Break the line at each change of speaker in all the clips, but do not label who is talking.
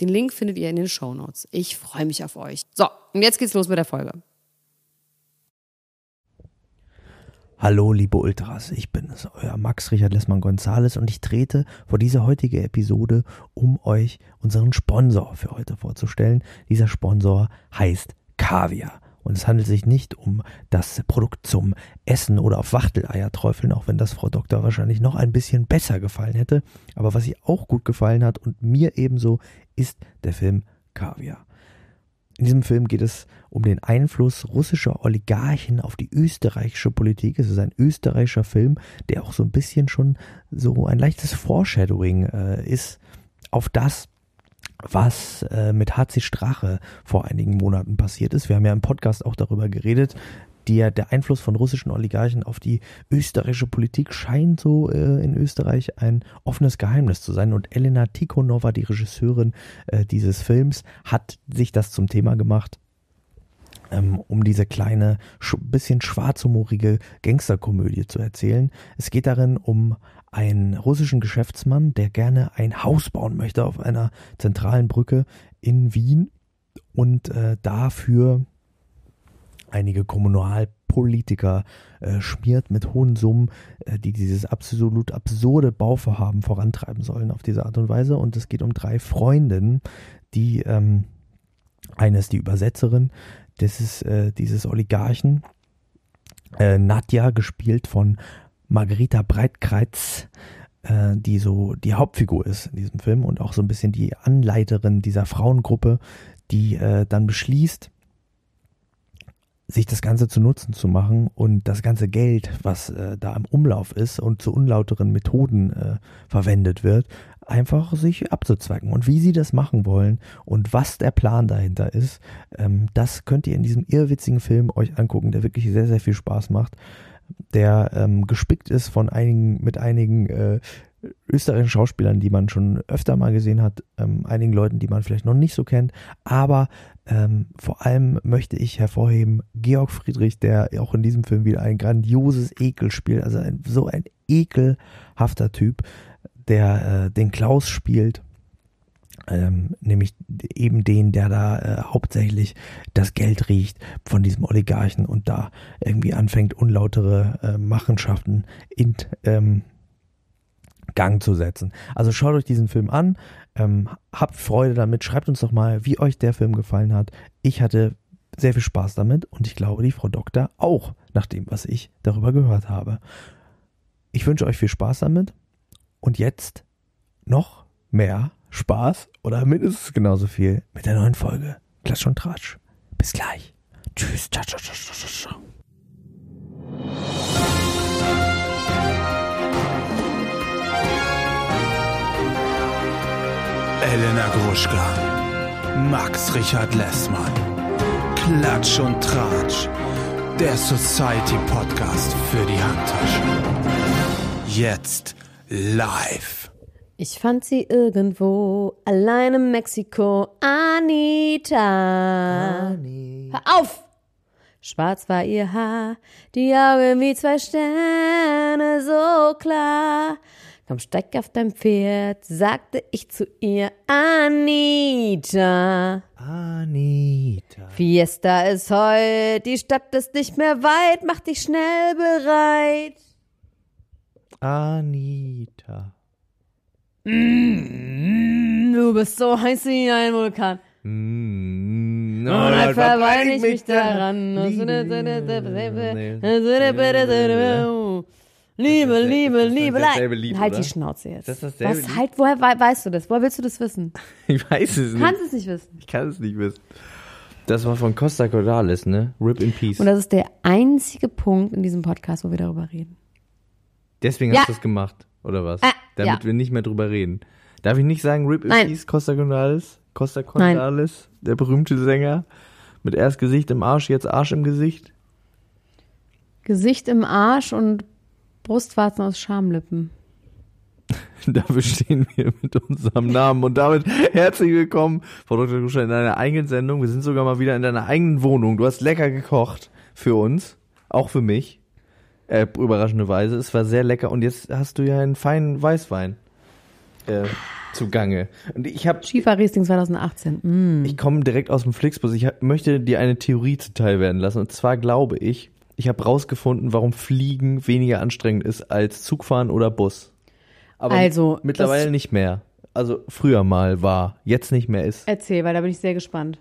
Den Link findet ihr in den Show Notes. Ich freue mich auf euch. So, und jetzt geht's los mit der Folge.
Hallo, liebe Ultras, ich bin es, euer Max Richard Lessmann Gonzales und ich trete vor diese heutige Episode, um euch unseren Sponsor für heute vorzustellen. Dieser Sponsor heißt Kaviar. Und es handelt sich nicht um das Produkt zum Essen oder auf Wachteleier träufeln, auch wenn das Frau Doktor wahrscheinlich noch ein bisschen besser gefallen hätte. Aber was ihr auch gut gefallen hat und mir ebenso, ist der Film Kaviar. In diesem Film geht es um den Einfluss russischer Oligarchen auf die österreichische Politik. Es ist ein österreichischer Film, der auch so ein bisschen schon so ein leichtes Foreshadowing äh, ist auf das, was äh, mit HC Strache vor einigen Monaten passiert ist. Wir haben ja im Podcast auch darüber geredet. Der, der Einfluss von russischen Oligarchen auf die österreichische Politik scheint so äh, in Österreich ein offenes Geheimnis zu sein. Und Elena Tikhonova, die Regisseurin äh, dieses Films, hat sich das zum Thema gemacht ähm, um diese kleine, sch bisschen schwarzhumorige Gangsterkomödie zu erzählen. Es geht darin um einen russischen Geschäftsmann, der gerne ein Haus bauen möchte auf einer zentralen Brücke in Wien und äh, dafür einige Kommunalpolitiker äh, schmiert mit hohen Summen, äh, die dieses absolut absurde Bauvorhaben vorantreiben sollen auf diese Art und Weise. Und es geht um drei Freundinnen, die ähm, eine ist die Übersetzerin, das ist äh, dieses Oligarchen, äh, Nadja, gespielt von Margarita Breitkreuz, äh, die so die Hauptfigur ist in diesem Film und auch so ein bisschen die Anleiterin dieser Frauengruppe, die äh, dann beschließt, sich das Ganze zu Nutzen zu machen und das ganze Geld, was äh, da im Umlauf ist und zu unlauteren Methoden äh, verwendet wird, einfach sich abzuzwecken. Und wie sie das machen wollen und was der Plan dahinter ist, ähm, das könnt ihr in diesem irrwitzigen Film euch angucken, der wirklich sehr, sehr viel Spaß macht der ähm, gespickt ist von einigen, mit einigen äh, österreichischen Schauspielern, die man schon öfter mal gesehen hat, ähm, einigen Leuten, die man vielleicht noch nicht so kennt. Aber ähm, vor allem möchte ich hervorheben Georg Friedrich, der auch in diesem Film wieder ein grandioses Ekel spielt, also ein, so ein ekelhafter Typ, der äh, den Klaus spielt ähm, nämlich eben den, der da äh, hauptsächlich das Geld riecht von diesem Oligarchen und da irgendwie anfängt, unlautere äh, Machenschaften in ähm, Gang zu setzen. Also schaut euch diesen Film an, ähm, habt Freude damit, schreibt uns doch mal, wie euch der Film gefallen hat. Ich hatte sehr viel Spaß damit und ich glaube, die Frau Doktor auch, nach dem, was ich darüber gehört habe. Ich wünsche euch viel Spaß damit und jetzt noch mehr Spaß oder mindestens genauso viel mit der neuen Folge. Klatsch und Tratsch. Bis gleich. Tschüss. Ciao, ciao, ciao, ciao, ciao.
Elena Gruschka, Max Richard Lessmann, Klatsch und Tratsch, der Society Podcast für die Handtasche. Jetzt live.
Ich fand sie irgendwo allein in Mexiko. Anita. Anita. Hör auf! Schwarz war ihr Haar, die Augen wie zwei Sterne, so klar. Komm, steig auf dein Pferd, sagte ich zu ihr, Anita.
Anita.
Fiesta ist heute, die Stadt ist nicht mehr weit, mach dich schnell bereit.
Anita.
Mm, du bist so heiß wie ein Vulkan. Mm,
oh, und dann
verweine ich mich daran. Liebe, Liebe, Liebe, Liebe. Halt die Schnauze jetzt.
Das ist dasselbe
Was, halt, woher weißt du das? Woher willst du das wissen?
Ich weiß es nicht.
Kannst es nicht wissen.
Ich kann es nicht wissen. Das war von Costa Cordalis, ne? Rip in Peace.
Und das ist der einzige Punkt in diesem Podcast, wo wir darüber reden.
Deswegen
Ja.
hast du es gemacht, oder was?
Ah,
Damit
ja.
wir nicht mehr drüber reden. Darf ich nicht sagen, Rip in
Nein.
Peace, Costa Cordalis? Costa Cordalis, der berühmte Sänger. Mit erst Gesicht im Arsch, jetzt Arsch im Gesicht.
Gesicht im Arsch und Brustwarzen aus Schamlippen.
Dafür stehen wir mit unserem Namen. Und damit herzlich willkommen, Frau Dr. Gruschel, in deiner eigenen Sendung. Wir sind sogar mal wieder in deiner eigenen Wohnung. Du hast lecker gekocht für uns, auch für mich. Äh, überraschenderweise. Es war sehr lecker. Und jetzt hast du ja einen feinen Weißwein äh, zugange. Und ich habe
Schiefer Riesling 2018. Mm.
ich komme direkt aus dem Flixbus. Ich hab, möchte dir eine Theorie zuteil werden lassen. Und zwar glaube ich, ich habe rausgefunden, warum Fliegen weniger anstrengend ist als Zugfahren oder Bus. Aber
Also,
mittlerweile nicht mehr. Also früher mal war, jetzt nicht mehr ist.
Erzähl, weil da bin ich sehr gespannt.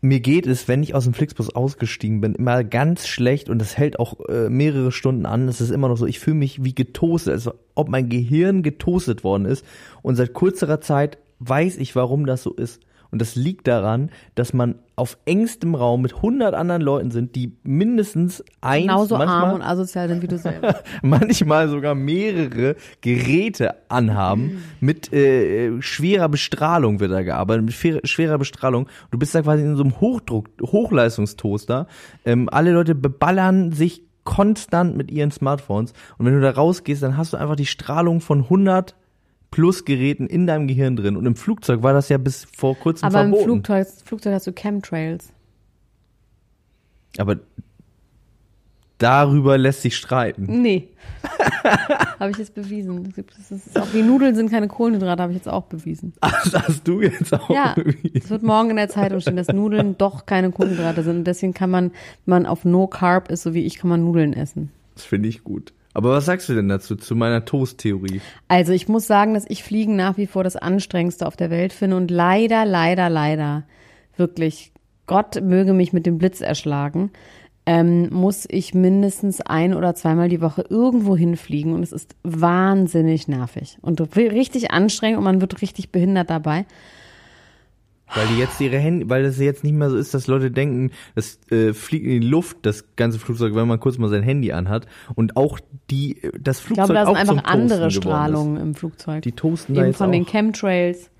Mir geht es, wenn ich aus dem Flixbus ausgestiegen bin, immer ganz schlecht und das hält auch äh, mehrere Stunden an. Es ist immer noch so, ich fühle mich wie getoastet, also ob mein Gehirn getoastet worden ist. Und seit kurzer Zeit weiß ich, warum das so ist. Und das liegt daran, dass man auf engstem Raum mit 100 anderen Leuten sind, die mindestens eins,
Genauso
manchmal,
arm und asozial sind wie du selber.
manchmal sogar mehrere Geräte anhaben. Mit äh, schwerer Bestrahlung wird da gearbeitet, mit schwer- schwerer Bestrahlung. Du bist da quasi in so einem Hochdruck, Hochleistungstoaster. Ähm, alle Leute beballern sich konstant mit ihren Smartphones. Und wenn du da rausgehst, dann hast du einfach die Strahlung von 100 plus Geräten in deinem Gehirn drin. Und im Flugzeug war das ja bis vor kurzem
Aber im
verboten.
Flugzeug, Flugzeug hast du Chemtrails.
Aber darüber lässt sich streiten.
Nee. habe ich jetzt bewiesen. Das ist auch die Nudeln sind keine Kohlenhydrate, habe ich jetzt auch bewiesen.
Das hast du jetzt auch
Ja,
bewiesen.
es wird morgen in der Zeitung stehen, dass Nudeln doch keine Kohlenhydrate sind. Und deswegen kann man, wenn man auf No Carb ist, so wie ich, kann man Nudeln essen.
Das finde ich gut. Aber was sagst du denn dazu, zu meiner Toast-Theorie?
Also ich muss sagen, dass ich Fliegen nach wie vor das anstrengendste auf der Welt finde und leider, leider, leider, wirklich, Gott möge mich mit dem Blitz erschlagen, ähm, muss ich mindestens ein oder zweimal die Woche irgendwo hinfliegen und es ist wahnsinnig nervig und richtig anstrengend und man wird richtig behindert dabei.
Weil die jetzt ihre Hände, weil das jetzt nicht mehr so ist, dass Leute denken, das äh, fliegt in die Luft, das ganze Flugzeug, wenn man kurz mal sein Handy anhat und auch die, das
Ich
Flugzeug
glaube, da sind einfach andere
Toasten
Strahlungen im Flugzeug.
Die toasten da
Eben
jetzt
von den
auch.
Chemtrails.
Ist.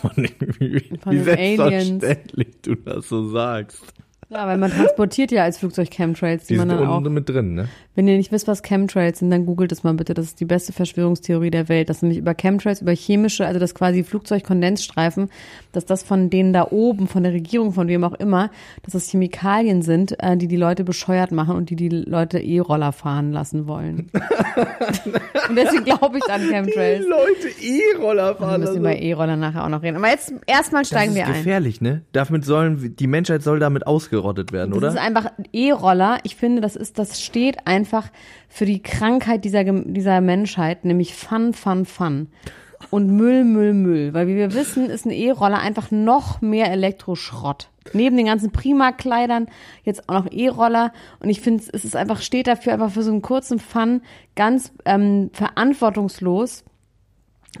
Von den, wie
Von den
selbstverständlich du das so sagst.
Ja, weil man transportiert ja als Flugzeug Chemtrails, die,
Die
man dann auch
unten mit drin, ne?
Wenn ihr nicht wisst, was Chemtrails sind, dann googelt es mal bitte. Das ist die beste Verschwörungstheorie der Welt. Das nämlich über Chemtrails, über chemische, also das quasi Flugzeugkondensstreifen, dass das von denen da oben, von der Regierung, von wem auch immer, dass das Chemikalien sind, äh, die die Leute bescheuert machen und die die Leute E-Roller fahren lassen wollen. und deswegen glaube ich an Chemtrails.
Leute E-Roller
Wir
fahren.
müssen über E-Roller nachher auch noch reden. Aber jetzt erstmal
das
steigen
ist
wir ein.
gefährlich, ne? Damit sollen, die Menschheit soll damit ausgerottet werden,
Das
oder?
ist einfach E-Roller. Ich finde, das ist, das steht einfach für die Krankheit dieser, dieser Menschheit, nämlich Fun, Fun, Fun. Und Müll, Müll, Müll. Weil wie wir wissen, ist ein E-Roller einfach noch mehr Elektroschrott. Neben den ganzen Prima-Kleidern jetzt auch noch E-Roller. Und ich finde, es ist einfach, steht dafür einfach für so einen kurzen Fun, ganz ähm, verantwortungslos.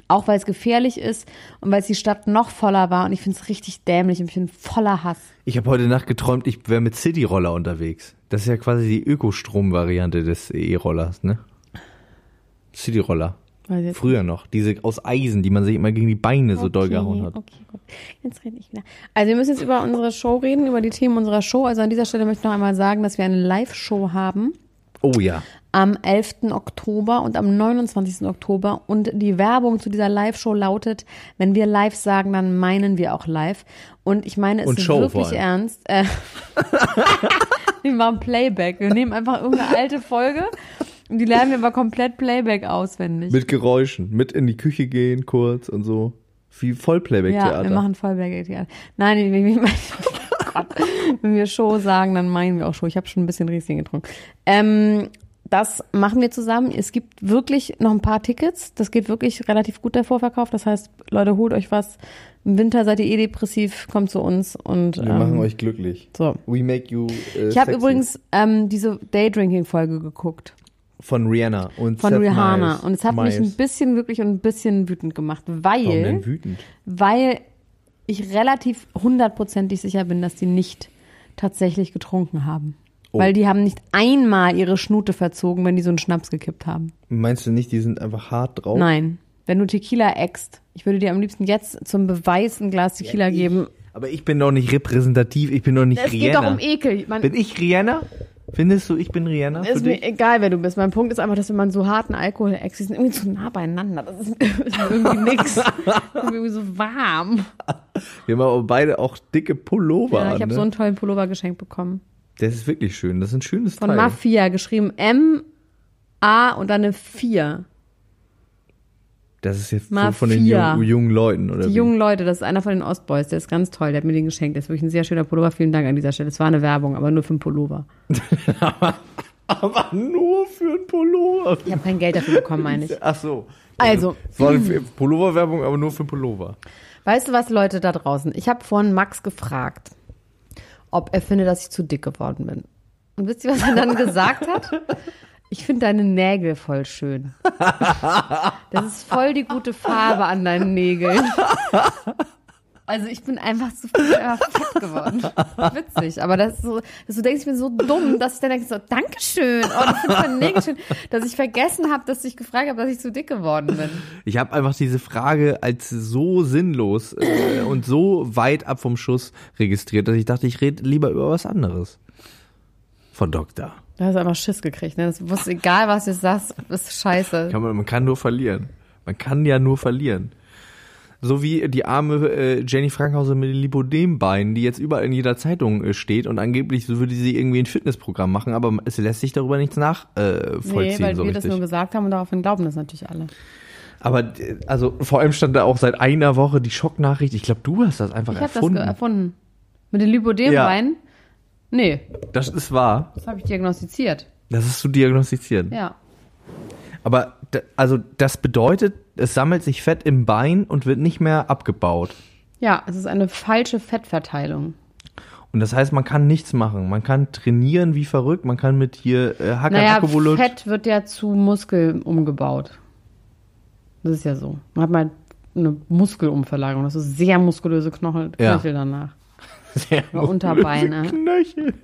Auch weil es gefährlich ist und weil es die Stadt noch voller war. Und ich finde es richtig dämlich und ich bin voller Hass.
Ich habe heute Nacht geträumt, ich wäre mit Cityroller unterwegs. Das ist ja quasi die Ökostrom-Variante des E-Rollers, ne? Cityroller. Früher noch. Diese aus Eisen, die man sich immer gegen die Beine so doll gehauen hat.
Okay, gut. Jetzt rede ich wieder. Also wir müssen jetzt über unsere Show reden, über die Themen unserer Show. Also an dieser Stelle möchte ich noch einmal sagen, dass wir eine Live-Show haben
Oh ja.
Am 11. Oktober und am 29. Oktober. Und die Werbung zu dieser Live-Show lautet, wenn wir live sagen, dann meinen wir auch live. Und ich meine es
Und Show
wirklich ernst. Äh, wir machen Playback. Wir nehmen einfach irgendeine alte Folge und die lernen wir aber komplett Playback auswendig.
Mit Geräuschen. Mit in die Küche gehen kurz und so. Wie Vollplayback-Theater.
Ja, wir machen Vollberg-Theater. Nein, wenn wir, oh Gott, wenn wir Show sagen, dann meinen wir auch Show. Ich habe schon ein bisschen Riesling getrunken. Ähm, das machen wir zusammen. Es gibt wirklich noch ein paar Tickets. Das geht wirklich relativ gut, der Vorverkauf. Das heißt, Leute, holt euch was. Im Winter seid ihr eh depressiv, kommt zu uns und
wir
ähm,
machen euch glücklich.
so.
We make you äh,
Ich habe übrigens ähm, diese Daydrinking-Folge geguckt
von Rihanna und
von
Seth
Rihanna
Meyers.
und es hat mich
Meyers.
ein bisschen wirklich und ein bisschen wütend gemacht,
Warum
weil
denn wütend?
weil ich relativ hundertprozentig sicher bin, dass die nicht tatsächlich getrunken haben.
Oh.
Weil die haben nicht einmal ihre Schnute verzogen, wenn die so einen Schnaps gekippt haben.
Meinst du nicht, die sind einfach hart drauf?
Nein. Wenn du Tequila eckst, ich würde dir am liebsten jetzt zum Beweis ein Glas Tequila geben.
Aber ich bin doch nicht repräsentativ, ich bin doch nicht
Es geht
Rihanna.
doch um Ekel. Man,
bin ich Rihanna? Findest du, ich bin Rihanna?
ist mir egal, wer du bist. Mein Punkt ist einfach, dass wenn man so harten Alkohol eckst, die sind irgendwie zu nah beieinander. Das ist, irgendwie nix. irgendwie so warm.
Wir haben aber beide auch dicke Pullover
Ja, ich habe
ne?
so einen tollen Pullover geschenkt bekommen.
Das ist wirklich schön. Das ist ein schönes
Von
Teil.
Mafia, geschrieben M, A und dann eine 4.
Das ist jetzt so von den jungen, jungen Leuten, oder
Die
wie?
jungen Leute, das ist einer von den Ostboys, der ist ganz toll, der hat mir den geschenkt. Der ist wirklich ein sehr schöner Pullover. Vielen Dank an dieser Stelle. Es war eine Werbung, aber nur für einen Pullover.
Aber nur für ein Pullover.
Ich habe kein Geld dafür bekommen, meine ich.
Ach so.
Also,
Es war eine Pulloverwerbung, aber nur für Pullover.
weißt du was, Leute da draußen? Ich habe vorhin Max gefragt, ob er findet, dass ich zu dick geworden bin. Und wisst ihr, was er dann gesagt hat? Ich finde deine Nägel voll schön. Das ist voll die gute Farbe an deinen Nägeln. Also ich bin einfach zu viel einfach fett geworden. Witzig, aber das ist so, dass du denkst, ich bin so dumm, dass ich dann denke so, Dankeschön, oh, du findest deine Nägel schön, dass ich vergessen habe, dass ich gefragt habe, dass ich zu dick geworden bin.
Ich habe einfach diese Frage als so sinnlos äh, und so weit ab vom Schuss registriert, dass ich dachte, ich rede lieber über was anderes. Von Doktor.
Du hast einfach Schiss gekriegt, ne? Das ist egal, was du sagst, ist scheiße.
Kann man, man kann nur verlieren. Man kann ja nur verlieren. So wie die arme äh, Jenny Frankhauser mit den Lipodem-Beinen, die jetzt überall in jeder Zeitung äh, steht und angeblich so würde sie irgendwie ein Fitnessprogramm machen, aber es lässt sich darüber nichts nachvollziehen. Äh,
Nee, weil
so
wir das
richtig.
nur gesagt haben und daraufhin glauben das natürlich alle.
Aber äh, also vor allem stand da auch seit einer Woche die Schocknachricht. Ich glaube, du hast das einfach
Ich habe das
erfunden.
erfunden. Mit den Lipodem-Beinen? Nee,
das ist wahr.
das habe ich diagnostiziert.
Das ist zu diagnostizieren.
Ja.
Aber also das bedeutet, es sammelt sich Fett im Bein und wird nicht mehr abgebaut.
Ja, es ist eine falsche Fettverteilung.
Und das heißt, man kann nichts machen. Man kann trainieren wie verrückt. Man kann mit hier äh, Hacker
Naja, Fett wird ja zu Muskel umgebaut. Das ist ja so. Man hat mal eine Muskelumverlagerung. Das ist sehr muskulöse Knochen,
Ja.
Knöchel danach.
Sehr
Unterbeine.
Knöchel.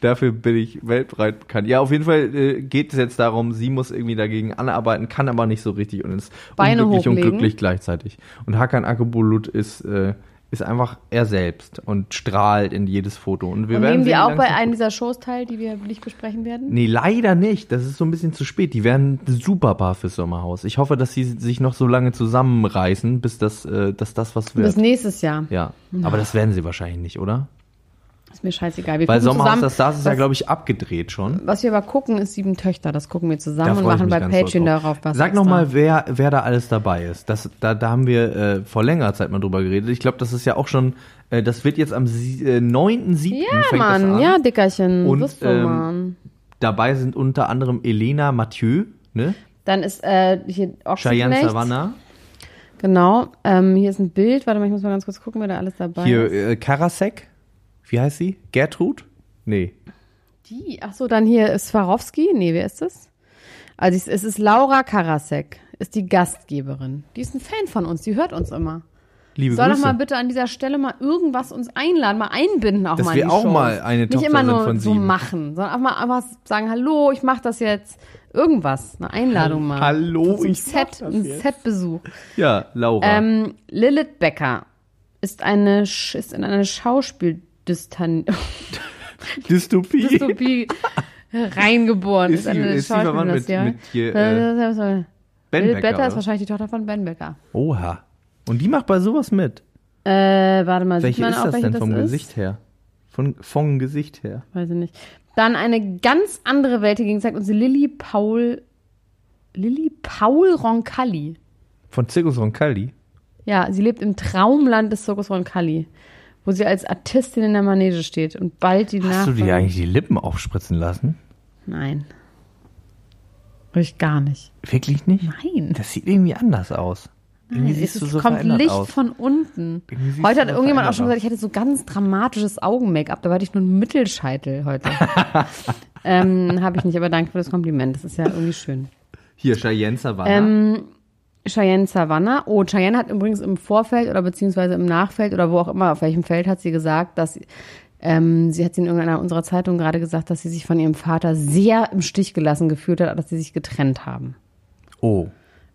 Dafür bin ich weltweit bekannt. Ja, auf jeden Fall äh, geht es jetzt darum, sie muss irgendwie dagegen anarbeiten, kann aber nicht so richtig und ist
Beine
unglücklich und
hochlegen.
glücklich gleichzeitig. Und Hakan Akbulut ist, äh, ist einfach er selbst und strahlt in jedes Foto. Und wir
Und
werden
nehmen die
sehen,
auch bei einem dieser Shows teil, die wir nicht besprechen werden?
Nee, leider nicht. Das ist so ein bisschen zu spät. Die werden super bar fürs Sommerhaus. Ich hoffe, dass sie sich noch so lange zusammenreißen, bis das, äh, dass das was wird.
Bis nächstes Jahr.
ja, aber das werden sie wahrscheinlich nicht, oder?
Ist mir scheißegal. Wir
Weil Sommerhaus das Stars ist ja, glaube ich, abgedreht schon.
Was wir aber gucken, ist Sieben Töchter. Das gucken wir zusammen und machen bei Patreon darauf was.
Sag
extra.
noch mal, wer, wer da alles dabei ist. Das, da, da haben wir äh, vor längerer Zeit mal drüber geredet. Ich glaube, das ist ja auch schon, äh, das wird jetzt am sie- äh, 9.7.
Ja, Mann.
an.
Ja, Dickerchen.
Und,
du,
ähm. Dabei sind unter anderem Elena Mathieu, ne?
Dann ist äh, hier
Cheyenne
Ochsenknecht.
Savannah.
Genau. Ähm, hier ist ein Bild. Warte mal, ich muss mal ganz kurz gucken, wer da alles dabei
Hier
ist.
äh, Karasek. Wie heißt sie? Gertrud? Nee.
Die. Ach so, dann hier ist Swarovski. Nee, wer ist das? Also es ist Laura Karasek. Ist die Gastgeberin. Die ist ein Fan von uns. Die hört uns immer.
Liebe
Soll doch mal bitte an dieser Stelle mal irgendwas uns einladen, mal einbinden auch
Dass
mal in
wir
die
auch
Shows.
mal eine
Nicht
Tochter
immer
sind
nur
von
so
sieben.
machen, sondern auch mal einfach sagen, hallo, ich mach das jetzt. Irgendwas, eine Einladung mal.
Hallo,
Zum
ich mach
Set,
das
ein
jetzt.
Setbesuch.
Ja, Laura.
Ähm, Lilith Becker ist eine Sch- ist in eine Schauspieldystan
Dystopie.
Dystopie reingeboren.
Ist sie-
eine
ist verwandt mit-
Schauspieldystie-
mit hier,
Äh,
ben
Lilith
Becker,
Becker ist wahrscheinlich die Tochter von Ben Becker.
Oha. Und die macht bei sowas mit.
Äh, warte mal,
Welche
sieht man
ist
auch,
das denn
das
vom
ist?
Gesicht her? Von, vom Gesicht her.
Weiß ich nicht. Dann eine ganz andere Welt hingegen zeigt uns Lilly Paul. Lilly Paul Roncalli.
Von Circus Roncalli.
Ja, sie lebt im Traumland des Circus Roncalli, wo sie als Artistin in der Manege steht und bald die
Hast du
Nachfolge-
dir eigentlich die Lippen aufspritzen lassen?
Nein. Ich gar nicht.
Wirklich nicht?
Nein.
Das sieht irgendwie anders aus. Irgendwie
Es
siehst du
ist-
so
kommt Licht
aus.
von unten. Heute
du
hat
so
irgendjemand auch schon gesagt, ich hätte so ganz dramatisches Augen-Make-up. Da hatte ich nur einen Mittelscheitel heute. ähm, Habe ich nicht, aber danke für das Kompliment. Das ist ja irgendwie schön.
Hier, Cheyenne Savannah.
Ähm, Cheyenne Savannah. Oh, Cheyenne hat übrigens im Vorfeld oder beziehungsweise im Nachfeld oder wo auch immer, auf welchem Feld hat sie gesagt, dass ähm, sie hat sie in irgendeiner unserer Zeitung gerade gesagt, dass sie sich von ihrem Vater sehr im Stich gelassen gefühlt hat, dass sie sich getrennt haben.
Oh.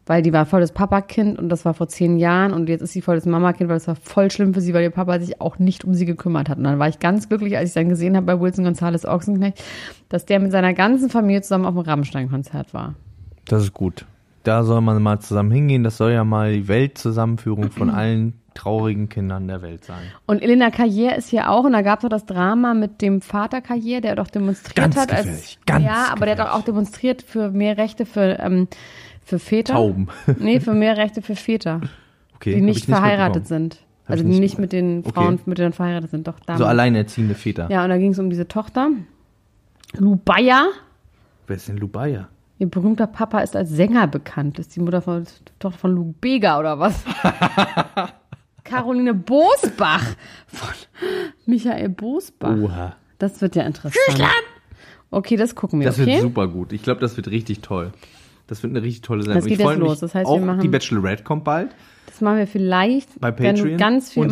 Weil die war voll das Papakind und das war vor zehn Jahren und jetzt ist sie voll das Mamakind, weil es war voll schlimm für sie, weil ihr Papa sich auch nicht um sie gekümmert hat. Und dann war ich ganz glücklich, als ich dann gesehen habe bei Wilson Gonzales Ochsenknecht, dass der mit seiner ganzen Familie zusammen auf dem Rammstein-Konzert war.
Das ist gut. Da soll man mal zusammen hingehen. Das soll ja mal die Weltzusammenführung von allen traurigen Kindern der Welt sein.
Und Elena Carrière ist hier auch und da gab es doch das Drama mit dem Vater Carrière, der doch demonstriert
Ganz
hat.
gefährlich, ganz
ja, aber der hat doch auch demonstriert für mehr Rechte für, ähm, für Väter.
Tauben.
Nee, für mehr Rechte für Väter,
Okay,
die nicht
ich
verheiratet sind.
Hab
Also
ich
die
nicht
nicht mit den
Okay.
Frauen, mit denen verheiratet sind, doch damals.
So alleinerziehende Väter.
Ja, und da ging es um diese Tochter. Lou Bayer.
Wer ist denn Lubaya?
Ihr berühmter Papa ist als Sänger bekannt. Ist die Mutter von Tochter von Lou Bega oder was? Caroline Bosbach von Michael Bosbach.
Oha.
Das wird ja interessant. Okay, das gucken wir,
Das
okay?
wird super gut. Ich glaube, das wird richtig toll. Das wird eine richtig tolle Sendung.
Das geht
ich
jetzt los. Das heißt, wir
auch
machen-
die Bachelorette kommt bald
Das machen wir vielleicht,
bei Patreon.
ganz viel
Und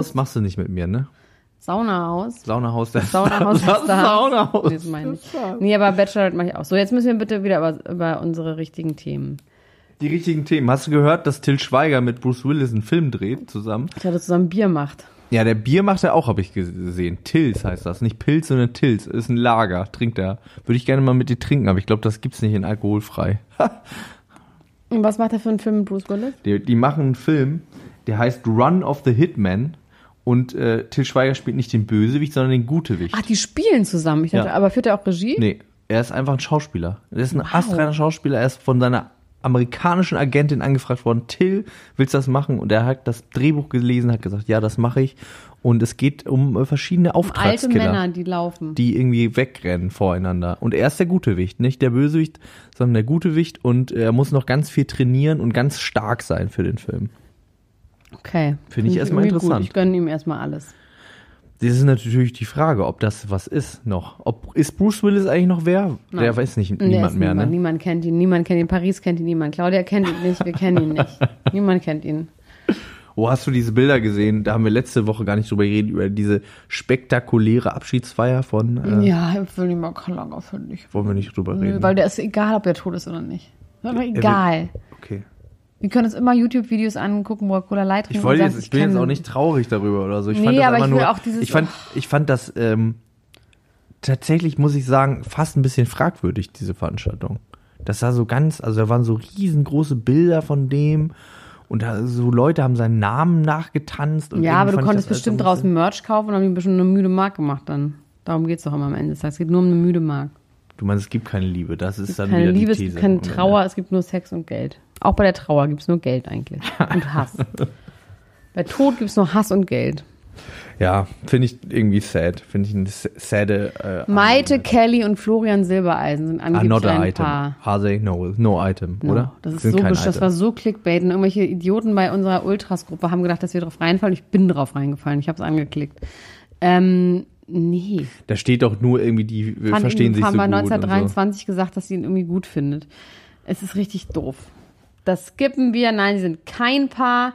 ist.
machst du nicht mit mir, ne?
Saunahaus.
Saunahaus, das
Saunahaus
das
ist da.
Saunahaus.
Das meine ich. Nee, aber Bachelorette mache ich auch. So, jetzt müssen wir bitte wieder über, über unsere richtigen Themen.
Die richtigen Themen. Hast du gehört, dass Till Schweiger mit Bruce Willis einen Film dreht zusammen?
Ich hatte zusammen Bier macht.
Ja, der Bier macht er auch, habe ich gesehen. Tills heißt das. Nicht Pilz, sondern Tills. Ist ein Lager. Trinkt er. Würde ich gerne mal mit dir trinken, aber ich glaube, das gibt's nicht in alkoholfrei.
Und was macht er für einen Film mit Bruce Willis?
Die, die machen einen Film, der heißt Run of the Hitman. Und äh, Till Schweiger spielt nicht den Bösewicht, sondern den Gutewicht.
Ach, die spielen zusammen. Ich dachte,
Ja.
aber führt er auch Regie?
Nee, er ist einfach ein Schauspieler. Er ist ein astreiner Schauspieler. Er ist von seiner amerikanischen Agentin angefragt worden, Till, willst du das machen? Und er hat das Drehbuch gelesen, hat gesagt, ja, das mache ich. Und es geht um äh, verschiedene
Alte
Auftragskiller,
Männer, die laufen.
die irgendwie wegrennen voreinander. Und er ist der Gutewicht, nicht der Bösewicht, sondern der Gutewicht. Und er muss noch ganz viel trainieren und ganz stark sein für den Film.
Okay.
Finde ich erstmal interessant.
Gut. Ich gönne ihm erstmal alles.
Das ist natürlich die Frage, ob das was ist noch. Ob, ist Bruce Willis eigentlich noch wer? Der
Nein.
weiß nicht, niemand mehr,
niemand.
ne?
Niemand kennt ihn. Niemand kennt ihn. Paris kennt ihn niemand. Claudia kennt ihn nicht. Wir kennen ihn nicht. niemand kennt ihn.
Oh, hast du diese Bilder gesehen? Da haben wir letzte Woche gar nicht drüber geredet, über diese spektakuläre Abschiedsfeier von. Äh,
Ja, ich will nicht mal Kalanger, finde ich.
Wollen wir nicht drüber
Nö,
reden?
weil der ist egal, ob der tot ist oder nicht. Ist aber egal.
okay.
Wir können uns immer YouTube-Videos angucken, wo er Cola Light trinkt.
Ich wollte jetzt,
sagt,
ich bin jetzt auch nicht traurig darüber oder so. Ich
Nee,
fand das
aber ich will
nur,
auch dieses-
ich fand, ich fand das ähm, tatsächlich, muss ich sagen, fast ein bisschen fragwürdig, diese Veranstaltung. Das sah so ganz, also da waren so riesengroße Bilder von dem und da so Leute haben seinen Namen nachgetanzt. Und
Ja, aber du
ich
konntest bestimmt draußen Merch kaufen und haben die bestimmt eine müde Mark gemacht dann. Darum geht's doch immer am Ende. Das heißt, es geht nur um eine müde Mark.
Du meinst, es gibt keine Liebe, das ist dann
Keine
wieder
Liebe,
die
es
These.
gibt keine. Trauer, es gibt nur Sex und Geld. Auch bei der Trauer gibt's nur Geld eigentlich. Und Hass. bei Tod gibt's nur Hass und Geld.
Ja, finde ich irgendwie sad. Finde ich eine sade äh,
Maite, Kelly und Florian Silbereisen sind angeblich
Another
ein
item.
Paar.
Are they? No, no item,
No,
oder?
Das, ist so besch- das war so Clickbait. Und irgendwelche Idioten bei unserer Ultras-Gruppe haben gedacht, dass wir drauf reinfallen. Ich bin drauf reingefallen. Ich habe es angeklickt. Ähm, nee.
Da steht doch nur irgendwie, die wir
Fand
verstehen sich so
haben
gut.
bei
und so.
1923 gesagt, dass sie ihn irgendwie gut findet. Es ist richtig doof. Das skippen wir. Nein, sie sind kein Paar.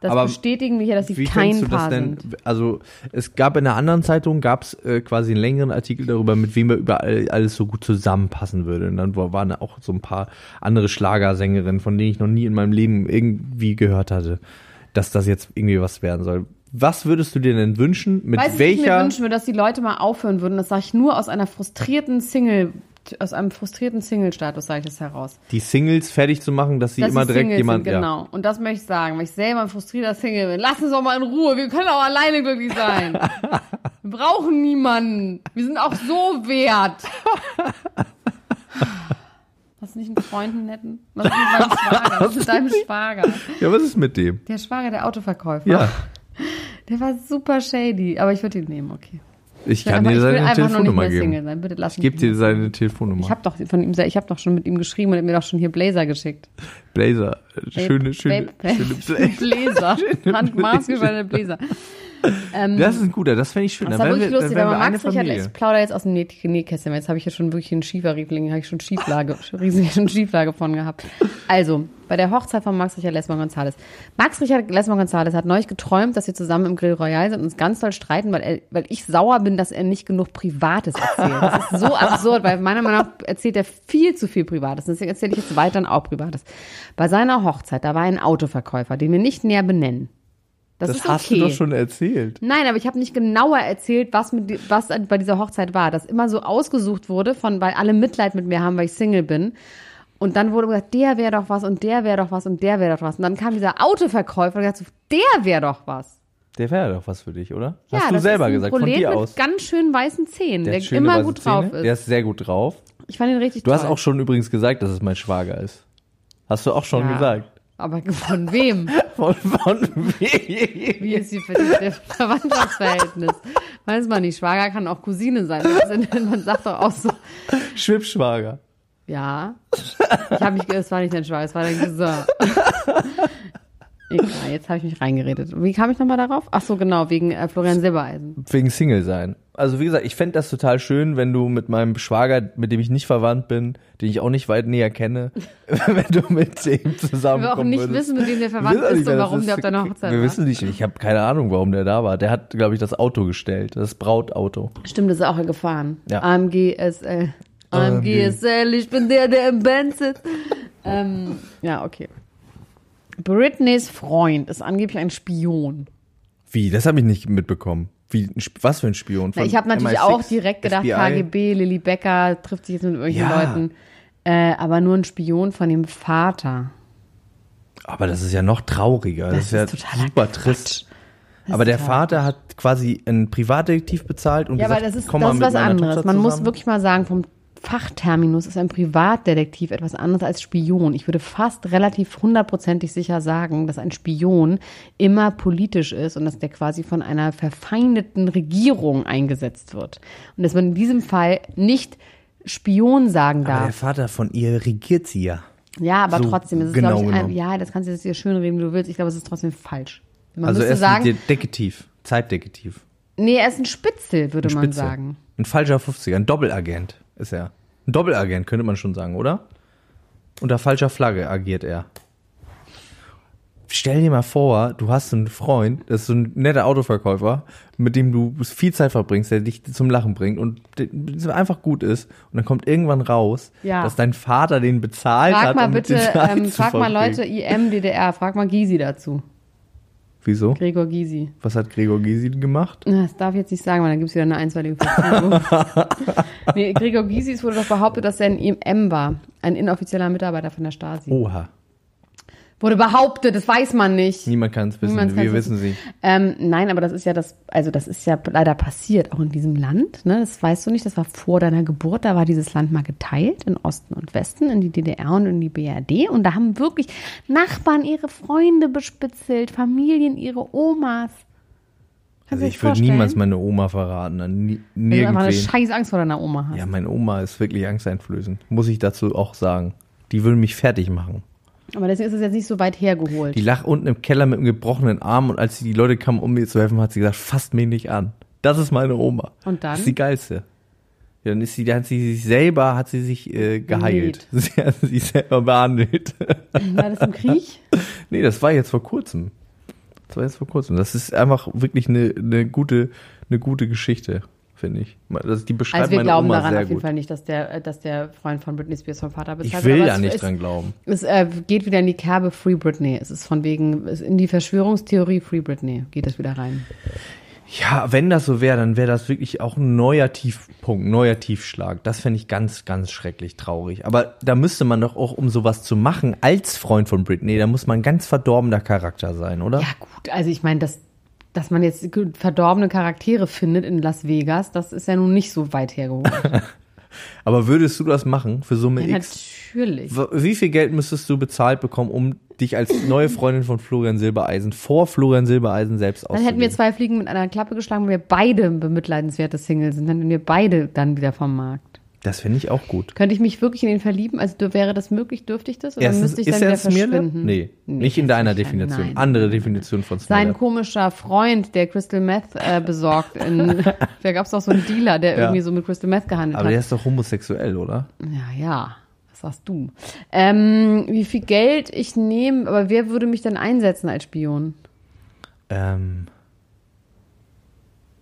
Das
Aber
bestätigen wir hier, dass sie kein Paar
denn?
sind.
Also es gab in einer anderen Zeitung gab es äh, quasi einen längeren Artikel darüber, mit wem er überall alles so gut zusammenpassen würde. Und dann war- waren auch so ein paar andere Schlagersängerinnen, von denen ich noch nie in meinem Leben irgendwie gehört hatte, dass das jetzt irgendwie was werden soll. Was würdest du dir denn wünschen? Mit
du, was ich mir
welcher?
wünschen würde, dass die Leute mal aufhören würden. Das sage ich nur aus einer frustrierten Single, aus einem frustrierten Single-Status sage ich das heraus.
die Singles fertig zu machen, dass sie
Dass
immer direkt
Singles
jemand.
sind, genau. Und das möchte ich sagen, weil ich selber ein frustrierter Single bin. Lass uns doch mal in Ruhe. Wir können auch alleine glücklich sein. Wir brauchen niemanden. Wir sind auch so wert. Hast du nicht einen Freund, einen netten? Was ist mit meinem Schwager? Was ist mit deinem Schwager?
Ja. ja, was ist mit dem?
Der Schwager, der Autoverkäufer.
Ja,
Der war super shady. Aber ich würde ihn nehmen, okay.
Ich kann dir seine Telefonnummer geben.
sein. Bitte lass
Ich gebe dir seine Telefonnummer.
Ich habe doch von ihm, ich habe doch schon mit ihm geschrieben und er hat mir doch schon hier Blazer geschickt.
Blazer, schöne, schöne, schöne Blazer.
Handmaßgeschneiderte Bläser.
das ist ein guter, das fände ich schön.
Das war wirklich
wir-
lustig,
wir
Max Richard, ich plaudere jetzt aus dem Näh- Nähkästchen, jetzt habe ich ja schon wirklich einen Schieferriebling, habe ich schon Schieflage, riesige schon Schieflage von gehabt. Also, bei der Hochzeit von Max Richard Lesmann Gonzales. Max Richard Lesmann Gonzales hat neulich geträumt, dass wir zusammen im Grill Royal sind und uns ganz doll streiten, weil, er, weil ich sauer bin, dass er nicht genug Privates erzählt. Das ist so absurd, weil meiner Meinung nach erzählt er viel zu viel Privates. Deswegen erzähle ich jetzt weiterhin auch Privates. Bei seiner Hochzeit, da war ein Autoverkäufer, den wir nicht näher benennen. Das,
Das
ist
hast
okay.
du doch schon erzählt.
Nein, aber ich habe nicht genauer erzählt, was, mit, was bei dieser Hochzeit war. Das immer so ausgesucht wurde, von weil alle Mitleid mit mir haben, weil ich Single bin. Und dann wurde gesagt, der wäre doch was und der wäre doch was und der wäre doch was. Und dann kam dieser Autoverkäufer und gesagt, so, der wäre doch was.
Der wäre doch was für dich, oder?
Ja,
Hast du selber
ist
gesagt, von
Prolet
dir
mit
aus.
ganz schön weißen Zähnen, der,
hat schöne
immer gut drauf
Zähne. Der
ist.
ist sehr gut drauf.
Ich fand ihn richtig
Du
toll.
hast auch schon übrigens gesagt, dass es mein Schwager ist. Hast du auch schon
Ja.
gesagt.
Aber von wem?
Von, von
Wie ist die, Verwandtschaftsverhältnis? Weiß man nicht. Schwager kann auch Cousine sein. Man sagt doch auch so,
Schwibschwager.
Ja. Ich habe mich, es war nicht dein Schwager, es war dein Cousin. Egal, jetzt habe ich mich reingeredet. Wie kam ich nochmal darauf? Ach so, genau, wegen äh, Florian Silbereisen.
Wegen Single sein. Also wie gesagt, ich fänd das total schön, wenn du mit meinem Schwager, mit dem ich nicht verwandt bin, den ich auch nicht weit näher kenne, wenn du mit dem
Wir
zusammenkommen
auch nicht
würdest.
wissen, mit wem der
Wir
verwandt ist
nicht,
und warum
ist.
der auf deiner Hochzeit
Wir
war.
wissen nicht, ich habe keine Ahnung, warum der da war. Der hat, glaube ich, das Auto gestellt, das Brautauto.
Stimmt, das ist auch gefahren.
Ja.
AMG SL. AMG SL, ich bin der, der im Band sitzt. ähm, ja, okay. Britneys Freund ist angeblich ein Spion.
Wie? Das habe ich nicht mitbekommen. Wie, was für ein Spion?
Na, ich habe natürlich
MI6,
auch direkt gedacht,
FBI?
KGB, Lilly Becker trifft sich jetzt mit irgendwelchen
Ja.
Leuten. Äh, aber nur ein Spion von dem Vater.
Aber das ist ja noch trauriger. Das,
Das
ist ja super
Quatsch.
trist.
Das
Aber der Vater hat quasi einen Privatdetektiv bezahlt und
Ja,
gesagt,
aber das ist,
komm
das
mal
ist was anderes. Man muss wirklich mal sagen, vom Fachterminus ist ein Privatdetektiv etwas anderes als Spion. Ich würde fast relativ hundertprozentig sicher sagen, dass ein Spion immer politisch ist und dass der quasi von einer verfeindeten Regierung eingesetzt wird. Und dass man in diesem Fall nicht Spion sagen
Aber der
darf.
Vater von ihr regiert sie ja.
Ja, aber
so
trotzdem, es ist,
genau
glaube ich, ein, ja, das kannst du jetzt hier schön reden, wie du willst. Ich glaube, es ist trotzdem falsch. Man
also er ist
sagen,
ein Detektiv, Zeitdetektiv.
nee, er ist ein Spitzel, würde
Ein
man sagen.
Ein falscher 50er, ein Doppelagent ist er. Ein Doppelagent könnte man schon sagen, oder? Unter falscher Flagge agiert er. Stell dir mal vor, du hast einen Freund, das ist so ein netter Autoverkäufer, mit dem du viel Zeit verbringst, der dich zum Lachen bringt und einfach gut ist. Und dann kommt irgendwann raus,
Ja.
dass dein Vater den bezahlt
Frag
hat.
mal
um
bitte, ähm, frag mal. Leute, IM, DDR, frag mal Gysi dazu.
Wieso?
Gregor Gysi.
Was hat Gregor Gysi gemacht?
Das darf ich jetzt nicht sagen, weil dann gibt es wieder eine einstweilige Verfügung. nee, Gregor Gysi, es wurde doch behauptet, dass er ein IM war. Ein inoffizieller Mitarbeiter von der Stasi.
Oha.
Wurde behauptet, das weiß man nicht.
Niemand kann es wissen.
Niemand
Wir wissen sie.
Ähm, nein, aber das ist ja das, also das ist ja leider passiert, auch in diesem Land. Ne? Das weißt du nicht, das war vor deiner Geburt, da war dieses Land mal geteilt in Osten und Westen, in die DDR und in die BRD. Und da haben wirklich Nachbarn ihre Freunde bespitzelt, Familien ihre Omas. Kannst
Also ich würde niemals meine Oma verraten. An nie-
Wenn du einfach eine
Nirgendwen.
scheiß Angst vor deiner Oma hast.
Ja, meine Oma ist wirklich angsteinflößend. Muss ich dazu auch sagen. Die würde mich fertig machen.
Aber deswegen ist es jetzt nicht so weit hergeholt.
Die lag unten im Keller mit einem gebrochenen Arm und als die Leute kamen, um mir zu helfen, hat sie gesagt, fasst mich nicht an. Das ist meine Oma.
Und dann?
Das ist die geilste. Ja, dann ist sie, dann hat sie sich selber, hat sie sich äh, geheilt. Sie hat sich selber behandelt.
War das im Krieg?
nee, das war jetzt vor kurzem. Das war jetzt vor kurzem. Das ist einfach wirklich eine, eine gute, eine gute Geschichte, finde ich. Das, die beschreibt
Also wir
meine
glauben
Oma
daran auf jeden
gut.
Fall nicht, dass der, äh, dass der Freund von Britney Spears vom Vater bezahlt
Ich
wird.
will
Aber
da nicht
ist,
dran glauben.
Es äh, geht wieder in die Kerbe Free Britney. Es ist von wegen, es in die Verschwörungstheorie Free Britney geht es wieder rein.
Ja, wenn das so wäre, dann wäre das wirklich auch ein neuer Tiefpunkt, neuer Tiefschlag. Das fände ich ganz, ganz schrecklich traurig. Aber da müsste man doch auch, um sowas zu machen, als Freund von Britney, da muss man ein ganz verdorbener Charakter sein, oder?
Ja gut, also ich meine, dass, dass man jetzt verdorbene Charaktere findet in Las Vegas, das ist ja nun nicht so weit hergeholt.
Aber würdest du das machen für Summe
ja,
X?
natürlich.
Wie viel Geld müsstest du bezahlt bekommen, um dich als neue Freundin von Florian Silbereisen vor Florian Silbereisen selbst
Dann hätten wir
auszugeben?
zwei Fliegen mit einer Klappe geschlagen, weil wir beide bemitleidenswerte Singles sind. Dann wären wir beide dann wieder vom Markt.
Das finde ich auch gut.
Könnte ich mich wirklich in ihn verlieben? Also wäre das möglich? Dürfte ich das? Oder
Erstens,
müsste ich
ist
dann
er
wieder verschwinden?
Nee, nicht in deiner. Definition.
Nein.
Andere Definition von
Sein
Snyder.
komischer Freund, der Crystal Meth äh, besorgt. In, da gab es doch so einen Dealer, der
Ja.
irgendwie so mit Crystal Meth gehandelt
Aber
hat.
der ist doch homosexuell, oder?
Ja, ja. Was sagst du? Ähm, wie viel Geld ich nehme, aber wer würde mich denn einsetzen als Spion?
Ähm.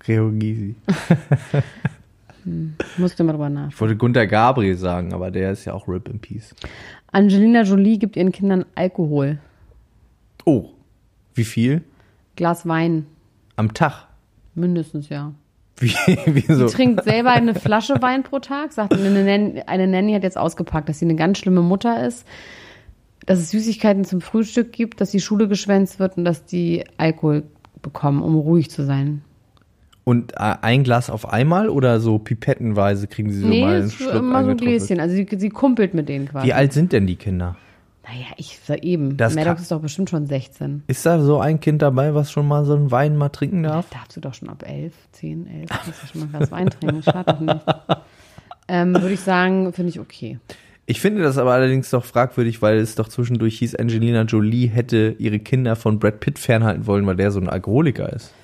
Gregor Gysi.
Musste mal drüber nach.
Ich wollte Gunter Gabriel sagen, aber der ist ja auch Rip in Peace.
Angelina Jolie gibt ihren Kindern Alkohol.
Oh, wie viel?
Glas Wein.
Am Tag?
Mindestens, ja.
Wie, wieso?
Sie trinkt selber eine Flasche Wein pro Tag. Sagt, eine, Nanny, eine Nanny hat jetzt ausgepackt, dass sie eine ganz schlimme Mutter ist, dass es Süßigkeiten zum Frühstück gibt, dass die Schule geschwänzt wird und dass die Alkohol bekommen, um ruhig zu sein.
Und äh, ein Glas auf einmal oder so pipettenweise kriegen sie so
nee,
mal einen Schluck
immer so ein? Gläschen. Also sie, sie kumpelt mit denen quasi.
Wie alt sind denn die Kinder?
Naja, ich sag eben.
Das
Maddox ist doch bestimmt schon 16.
Ist da so ein Kind dabei, was schon mal so einen Wein mal trinken darf?
Darfst du doch schon ab 11, 10, 11, kannst du schon mal ein Glas Wein trinken. Schadet doch nicht. Ähm, Würde ich sagen, finde ich okay.
Ich finde das aber allerdings doch fragwürdig, weil es doch zwischendurch hieß, Angelina Jolie hätte ihre Kinder von Brad Pitt fernhalten wollen, weil der so ein Alkoholiker ist.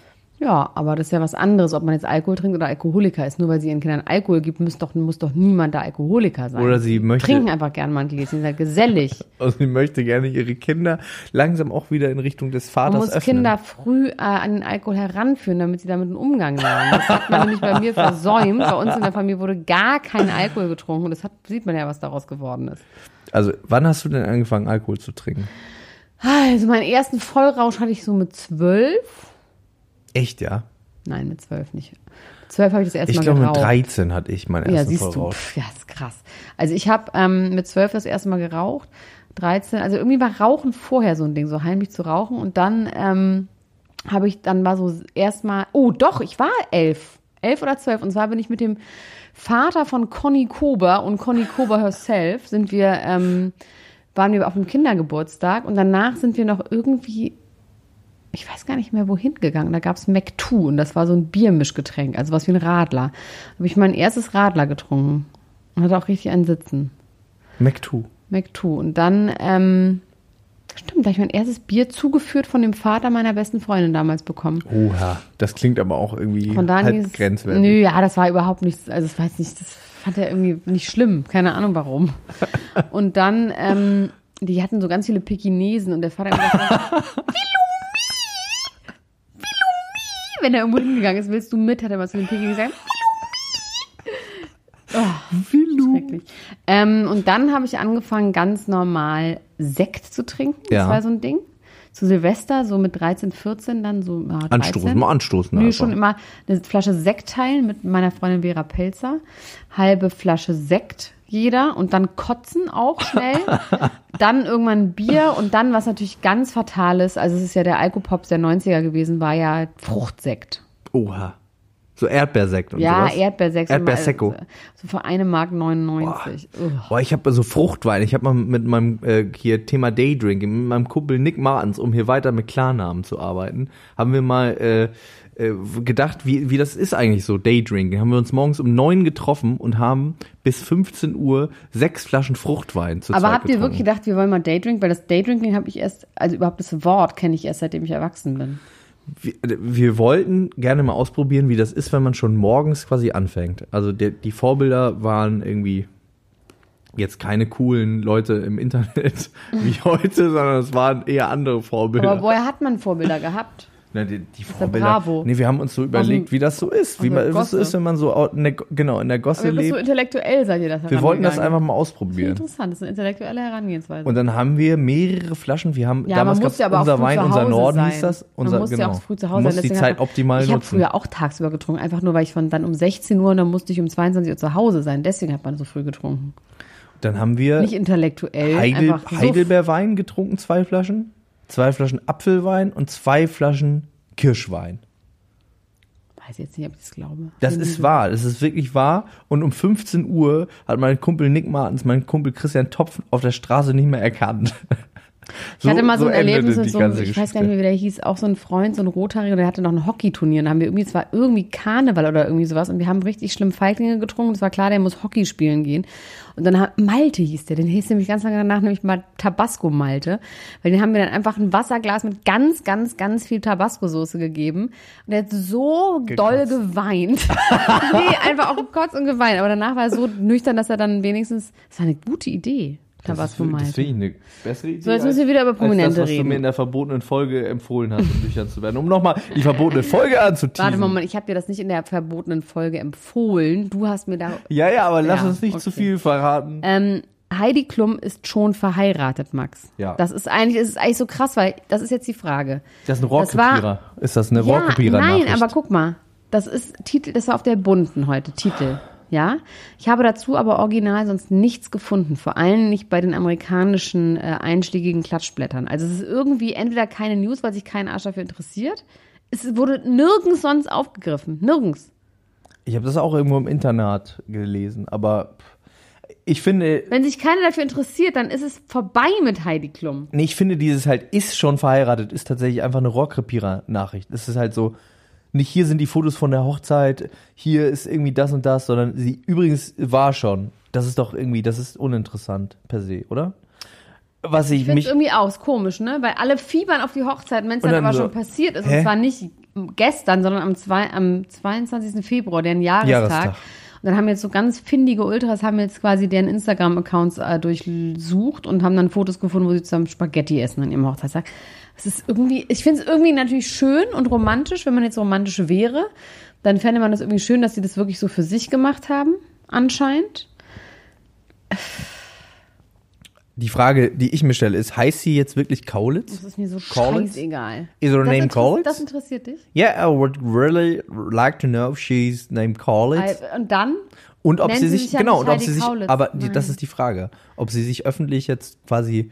Ja, aber das ist ja was anderes, ob man jetzt Alkohol trinkt oder Alkoholiker ist. Nur weil sie ihren Kindern Alkohol gibt, muss doch, muss doch niemand da Alkoholiker sein.
Oder sie möchte-
Trinken einfach gern mal ein Gläschen, sind halt gesellig.
Also sie möchte gerne ihre Kinder langsam auch wieder in Richtung des
Man
Vaters
muss
öffnen.
Kinder früh äh, an den Alkohol heranführen, damit sie damit einen Umgang lernen. Das hat man nämlich bei mir versäumt. Bei uns in der Familie wurde gar kein Alkohol getrunken. Und das hat, sieht man ja, was daraus geworden ist.
Also wann hast du denn angefangen, Alkohol zu trinken?
Also meinen ersten Vollrausch hatte ich so mit zwölf.
Echt, ja?
Nein, mit zwölf nicht. Mit zwölf habe ich das erste
Ich
Mal
glaube, mit
geraucht.
13 hatte ich meinen
Ja,
ersten
siehst du. Pff, ja, ist krass. Also ich habe ähm, mit zwölf das erste Mal geraucht, 13, also irgendwie war Rauchen vorher so ein Ding, so heimlich zu rauchen. Und dann ähm, habe ich, dann war so erstmal, oh doch, ich war elf. Elf oder zwölf. Und zwar bin ich mit dem Vater von Conny Kober und Conny Kober herself sind wir, ähm, waren wir auf dem Kindergeburtstag und danach sind wir noch irgendwie ich weiß gar nicht mehr wohin gegangen. Da gab es Mac2 und das war so ein Biermischgetränk, also was wie ein Radler. Da habe ich mein erstes Radler getrunken und hatte auch richtig einen Sitzen.
Mac2.
Mac2. Und dann, ähm, stimmt, da habe ich mein erstes Bier zugeführt von dem Vater meiner besten Freundin damals bekommen.
Oha, das klingt aber auch irgendwie
Von da
halb grenzwertig.
Nö, ja, das war überhaupt nichts, also ich weiß nicht, das fand er irgendwie nicht schlimm, keine Ahnung warum. Und dann, ähm, die hatten so ganz viele Pekinesen und der Vater immer gesagt. Wenn er irgendwo hingegangen ist, willst du mit, hat er mal zu den Pekinesen gesagt, Vilumi. Schrecklich. Ähm, und dann habe ich angefangen, ganz normal Sekt zu trinken. Das
Ja.
war so ein Ding. Zu Silvester, so mit 13, 14, dann so ja, 13.
Anstoßen, mal anstoßen. Einfach.
schon immer eine Flasche Sekt teilen mit meiner Freundin Vera Pelzer. Halbe Flasche Sekt jeder und dann kotzen auch schnell. dann irgendwann Bier und dann, was natürlich ganz fatal ist, also es ist ja der Alkopops der 90er gewesen, war ja Fruchtsekt.
Oha. So Erdbeersekt und
Ja,
sowas.
Erdbeersekt.
Erdbeersecco.
So für eine Mark 99. Ugh.
Boah, ich habe so Fruchtwein. Ich habe mal mit meinem äh, hier Thema Daydrinking, mit meinem Kumpel Nick Martens, um hier weiter mit Klarnamen zu arbeiten, haben wir mal äh, äh, gedacht, wie, wie das ist eigentlich so, Daydrinking. Haben wir uns morgens um neun getroffen und haben bis 15 Uhr sechs Flaschen Fruchtwein zu
Aber
zweit
habt ihr
getrunken.
wirklich gedacht, wir wollen mal Daydrink? Weil das Daydrinking habe ich erst, also überhaupt das Wort kenne ich erst, seitdem ich erwachsen bin.
Wir, wir wollten gerne mal ausprobieren, wie das ist, wenn man schon morgens quasi anfängt. Also der, die Vorbilder waren irgendwie jetzt keine coolen Leute im Internet wie heute, sondern es waren eher andere Vorbilder.
Aber woher hat man Vorbilder gehabt?
Na, die, die
der
Vorbilder. Nee, wir haben uns so überlegt, wie das so ist, wie man,
Gosse.
ist, wenn man so in der, genau in der Gosse
bist so
lebt.
intellektuell, seid ihr das
wir wollten das einfach mal
ich
ausprobieren.
Interessant, das ist eine intellektuelle Herangehensweise.
Und dann haben wir mehrere Flaschen. Wir haben
ja,
damals
aber auch
unser Wein, unser Norden
sein.
hieß das. Unser,
man muss
genau.
ja auch früh zu Hause
muss
sein.
die Zeit
man-
optimal
Ich habe
nutzen.
früher auch tagsüber getrunken, einfach nur, weil ich von dann um 16 Uhr und dann musste ich um 22 Uhr zu Hause sein. Deswegen hat man so früh getrunken.
Dann haben wir
Nicht intellektuell,
Heidel, Heidelbeerwein getrunken, zwei Flaschen, zwei Flaschen Apfelwein und zwei Flaschen Kirschwein.
Weiß jetzt nicht, ob ich das glaube.
Das ist wahr, das ist wirklich wahr. Und um 15 Uhr hat mein Kumpel Nick Martens, mein Kumpel Christian Topf auf der Straße nicht mehr erkannt.
Ich hatte mal so, ein
endete
Erlebnis mit so einem, ich weiß gar nicht mehr, wie der hieß, auch so ein Freund, so ein Rothaariger, der hatte noch ein Hockeyturnier. Und da haben wir irgendwie, es war irgendwie Karneval oder irgendwie sowas. Und wir haben richtig schlimm Feiglinge getrunken. Es war klar, der muss Hockey spielen gehen. Und dann hat, Malte hieß der, den hieß nämlich ganz lange danach nämlich mal Tabasco Malte. Weil den haben wir dann einfach ein Wasserglas mit ganz, ganz, ganz viel Tabasco-Soße gegeben. Und der hat so doll geweint. nee, einfach auch gekotzt und geweint. Aber danach war er so nüchtern, dass er dann wenigstens, das war eine gute Idee. Tabasco
das
Malte.
finde ich eine bessere Idee.
So, jetzt müssen wir wieder über
als
Prominente
das, was
reden.
du mir in der verbotenen Folge empfohlen hast, um nüchtern zu werden. Um nochmal die verbotene Folge anzuteasen.
Warte Moment, ich habe dir das nicht in der verbotenen Folge empfohlen. Du hast mir da.
Ja, ja, aber lass
Ja,
uns nicht
okay.
zu viel verraten.
Ähm, Heidi Klum ist schon verheiratet, Max.
Ja.
Das ist eigentlich, das ist eigentlich so krass, weil das ist jetzt die Frage.
Das ist ein
das
Rohrkrepierer. Ist das eine
Ja,
Rohrkrepierer?
nein, aber guck mal, das ist Titel, das war auf der bunten heute Titel. Ja, ich habe dazu aber original sonst nichts gefunden, vor allem nicht bei den amerikanischen äh, einschlägigen Klatschblättern. Also es ist irgendwie entweder keine News, weil sich kein Arsch dafür interessiert. Es wurde nirgends sonst aufgegriffen, nirgends.
Ich habe das auch irgendwo im Internat gelesen, aber ich finde,
Wenn sich keiner dafür interessiert, dann ist es vorbei mit Heidi Klum.
nee, ich finde dieses halt ist schon verheiratet, ist tatsächlich einfach eine Rohrkrepierer-Nachricht. Es ist halt so, nicht hier sind die Fotos von der Hochzeit, hier ist irgendwie das und das, sondern sie übrigens war schon. Das ist doch irgendwie, das ist uninteressant per se, oder? Was ich,
Ich finde irgendwie auch ist komisch, ne? Weil alle fiebern auf die Hochzeit, wenn es dann
dann
aber
so,
schon passiert ist.
hä?
Und zwar nicht gestern, sondern am, zwei, am 22. Februar, deren Jahrestag.
Jahrestag.
Und dann haben jetzt so ganz findige Ultras, haben jetzt quasi deren Instagram-Accounts äh, durchsucht und haben dann Fotos gefunden, wo sie zusammen Spaghetti essen an ihrem Hochzeitstag. Es ist irgendwie, ich finde es irgendwie natürlich schön und romantisch, wenn man jetzt romantisch wäre. Dann fände man das irgendwie schön, dass sie das wirklich so für sich gemacht haben, anscheinend.
Die Frage, die ich mir stelle, ist, heißt sie jetzt wirklich Kaulitz?
Das ist mir so
Collins?
scheißegal.
Is her
Das
name Collins?
Das interessiert dich?
Yeah, I would really like to know if she's named Kaulitz.
Und dann?
Und ob sie sich,
sich ja
genau, und ob
Heidi
sie sich,
Kaulitz.
aber die, das ist die Frage, ob sie sich öffentlich jetzt quasi,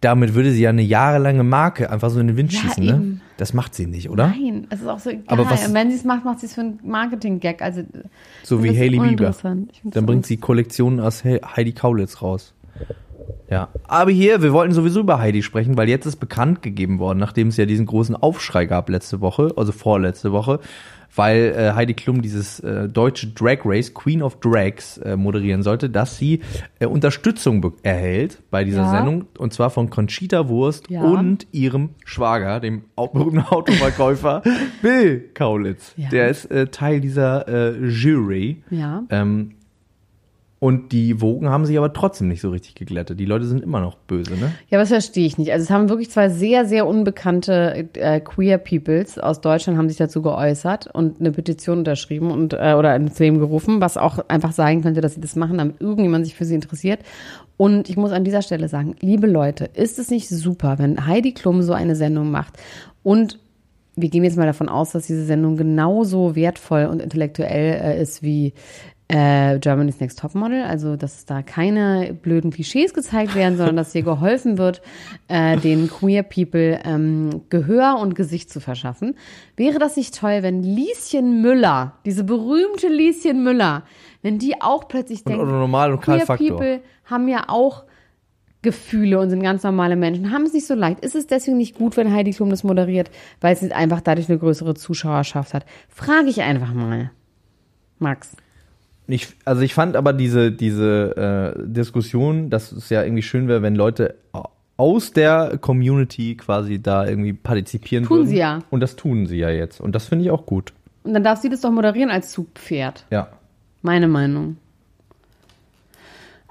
damit würde sie ja eine jahrelange Marke einfach so in den Wind
Ja,
schießen, ne?
eben.
Das macht sie nicht, oder?
Nein, es ist auch so egal.
Aber was-
Und wenn sie es macht, macht sie es für einen Marketing-Gag. Also,
So wie Hailey Bieber. Dann bringt sie Kollektionen aus He- Heidi Kaulitz raus. Ja. Aber hier, wir wollten sowieso über Heidi sprechen, weil jetzt ist bekannt gegeben worden, nachdem es ja diesen großen Aufschrei gab letzte Woche, also vorletzte Woche, weil äh, Heidi Klum dieses äh, deutsche Drag Race Queen of Drags äh, moderieren sollte, dass sie äh, Unterstützung erhält bei dieser
Ja.
Sendung und zwar von Conchita Wurst
Ja.
und ihrem Schwager, dem berühmten Autoverkäufer Bill Kaulitz.
Ja.
Der ist äh, Teil dieser äh, Jury.
Ja.
Ähm, und die Wogen haben sich aber trotzdem nicht so richtig geglättet. Die Leute sind immer noch böse, ne?
Ja, das verstehe ich nicht. Also es haben wirklich zwei sehr, sehr unbekannte äh, Queer Peoples aus Deutschland haben sich dazu geäußert und eine Petition unterschrieben und äh, oder ins Leben gerufen, was auch einfach sagen könnte, dass sie das machen, damit irgendjemand sich für sie interessiert. Und ich muss an dieser Stelle sagen, liebe Leute, ist es nicht super, wenn Heidi Klum so eine Sendung macht und wir gehen jetzt mal davon aus, dass diese Sendung genauso wertvoll und intellektuell äh, ist wie äh, Germany's Next Topmodel, also dass da keine blöden Klischees gezeigt werden, sondern dass hier geholfen wird, äh, den Queer People ähm, Gehör und Gesicht zu verschaffen. Wäre das nicht toll, wenn Lieschen Müller, diese berühmte Lieschen Müller, wenn die auch plötzlich denkt,
Normal und
Queer. People haben ja auch Gefühle und sind ganz normale Menschen, haben es nicht so leicht. Ist es deswegen nicht gut, wenn Heidi Klum das moderiert, weil sie einfach dadurch eine größere Zuschauerschaft hat? Frage ich einfach mal. Max.
Ich, also ich fand aber diese, diese äh, Diskussion, dass es ja irgendwie schön wäre, wenn Leute aus der Community quasi da irgendwie partizipieren
Tun
würden.
sie ja.
Und das tun sie ja jetzt. Und das finde ich auch gut.
Und dann darf sie das doch moderieren als Zugpferd.
Ja.
Meine Meinung.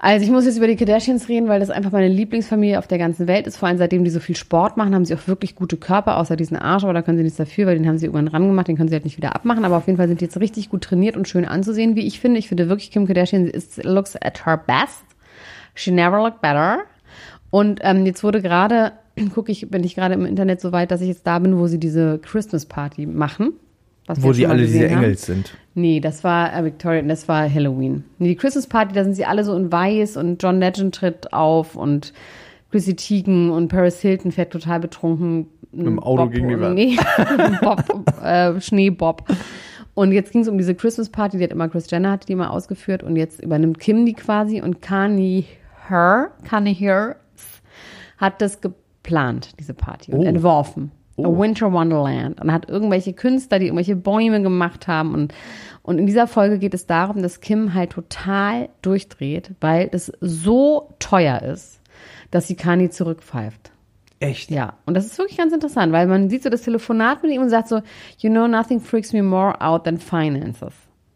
Also ich muss jetzt über die Kardashians reden, weil das einfach meine Lieblingsfamilie auf der ganzen Welt ist. Vor allem seitdem die so viel Sport machen, haben sie auch wirklich gute Körper, außer diesen Arsch, aber da können sie nichts dafür, weil den haben sie irgendwann ran gemacht, den können sie halt nicht wieder abmachen. Aber auf jeden Fall sind die jetzt richtig gut trainiert und schön anzusehen, wie ich finde. Ich finde wirklich, Kim Kardashian ist, looks at her best. She never looked better. Und ähm, jetzt wurde gerade, gucke ich, bin ich gerade im Internet so weit, dass ich jetzt da bin, wo sie diese Christmas Party machen. Was
Wo
mal
alle diese
haben.
Engels sind.
Nee, das war äh, Victoria, das war Halloween. Nee, die Christmas Party, da sind sie alle so in weiß und John Legend tritt auf und Chrissy Teigen und Paris Hilton fährt total betrunken. Mit
dem Auto gegen die Wand.
Nee, Bob, äh, Schneebob. Und jetzt ging es um diese Christmas Party, die hat immer Chris Jenner hat die mal ausgeführt und jetzt übernimmt Kim die quasi und Kanye Her, Kanye Her hat das geplant, diese Party, und entworfen. A Winter Wonderland. Und hat irgendwelche Künstler, die irgendwelche Bäume gemacht haben. Und, und in dieser Folge geht es darum, dass Kim halt total durchdreht, weil es so teuer ist, dass sie Kani zurückpfeift.
Echt?
Ja, und das ist wirklich ganz interessant, weil man sieht so das Telefonat mit ihm und sagt so, you know, nothing freaks me more out than finances.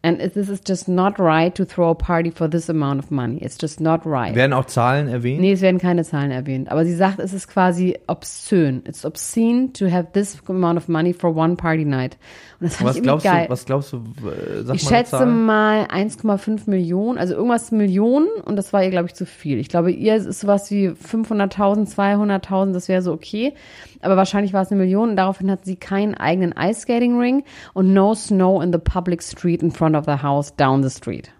And it- this is just not right to throw a party for this amount of money. It's just not right.
Werden auch Zahlen erwähnt?
Nee, es werden keine Zahlen erwähnt. Aber sie sagt, es ist quasi obszön. It's obscene to have this amount of money for one party night. Und das fand
Was
ich
glaubst
geil.
du, was glaubst du, äh, sag
ich
mal
schätze
Zahl?
mal 1,5 Millionen, also irgendwas Millionen und das war ihr, glaube ich, zu viel. Ich glaube, ihr ist sowas wie 500.000, 200.000, das wäre so okay. Aber wahrscheinlich war es eine Million und daraufhin hat sie keinen eigenen Ice Skating Ring und no snow in the public street in front of the house down the street.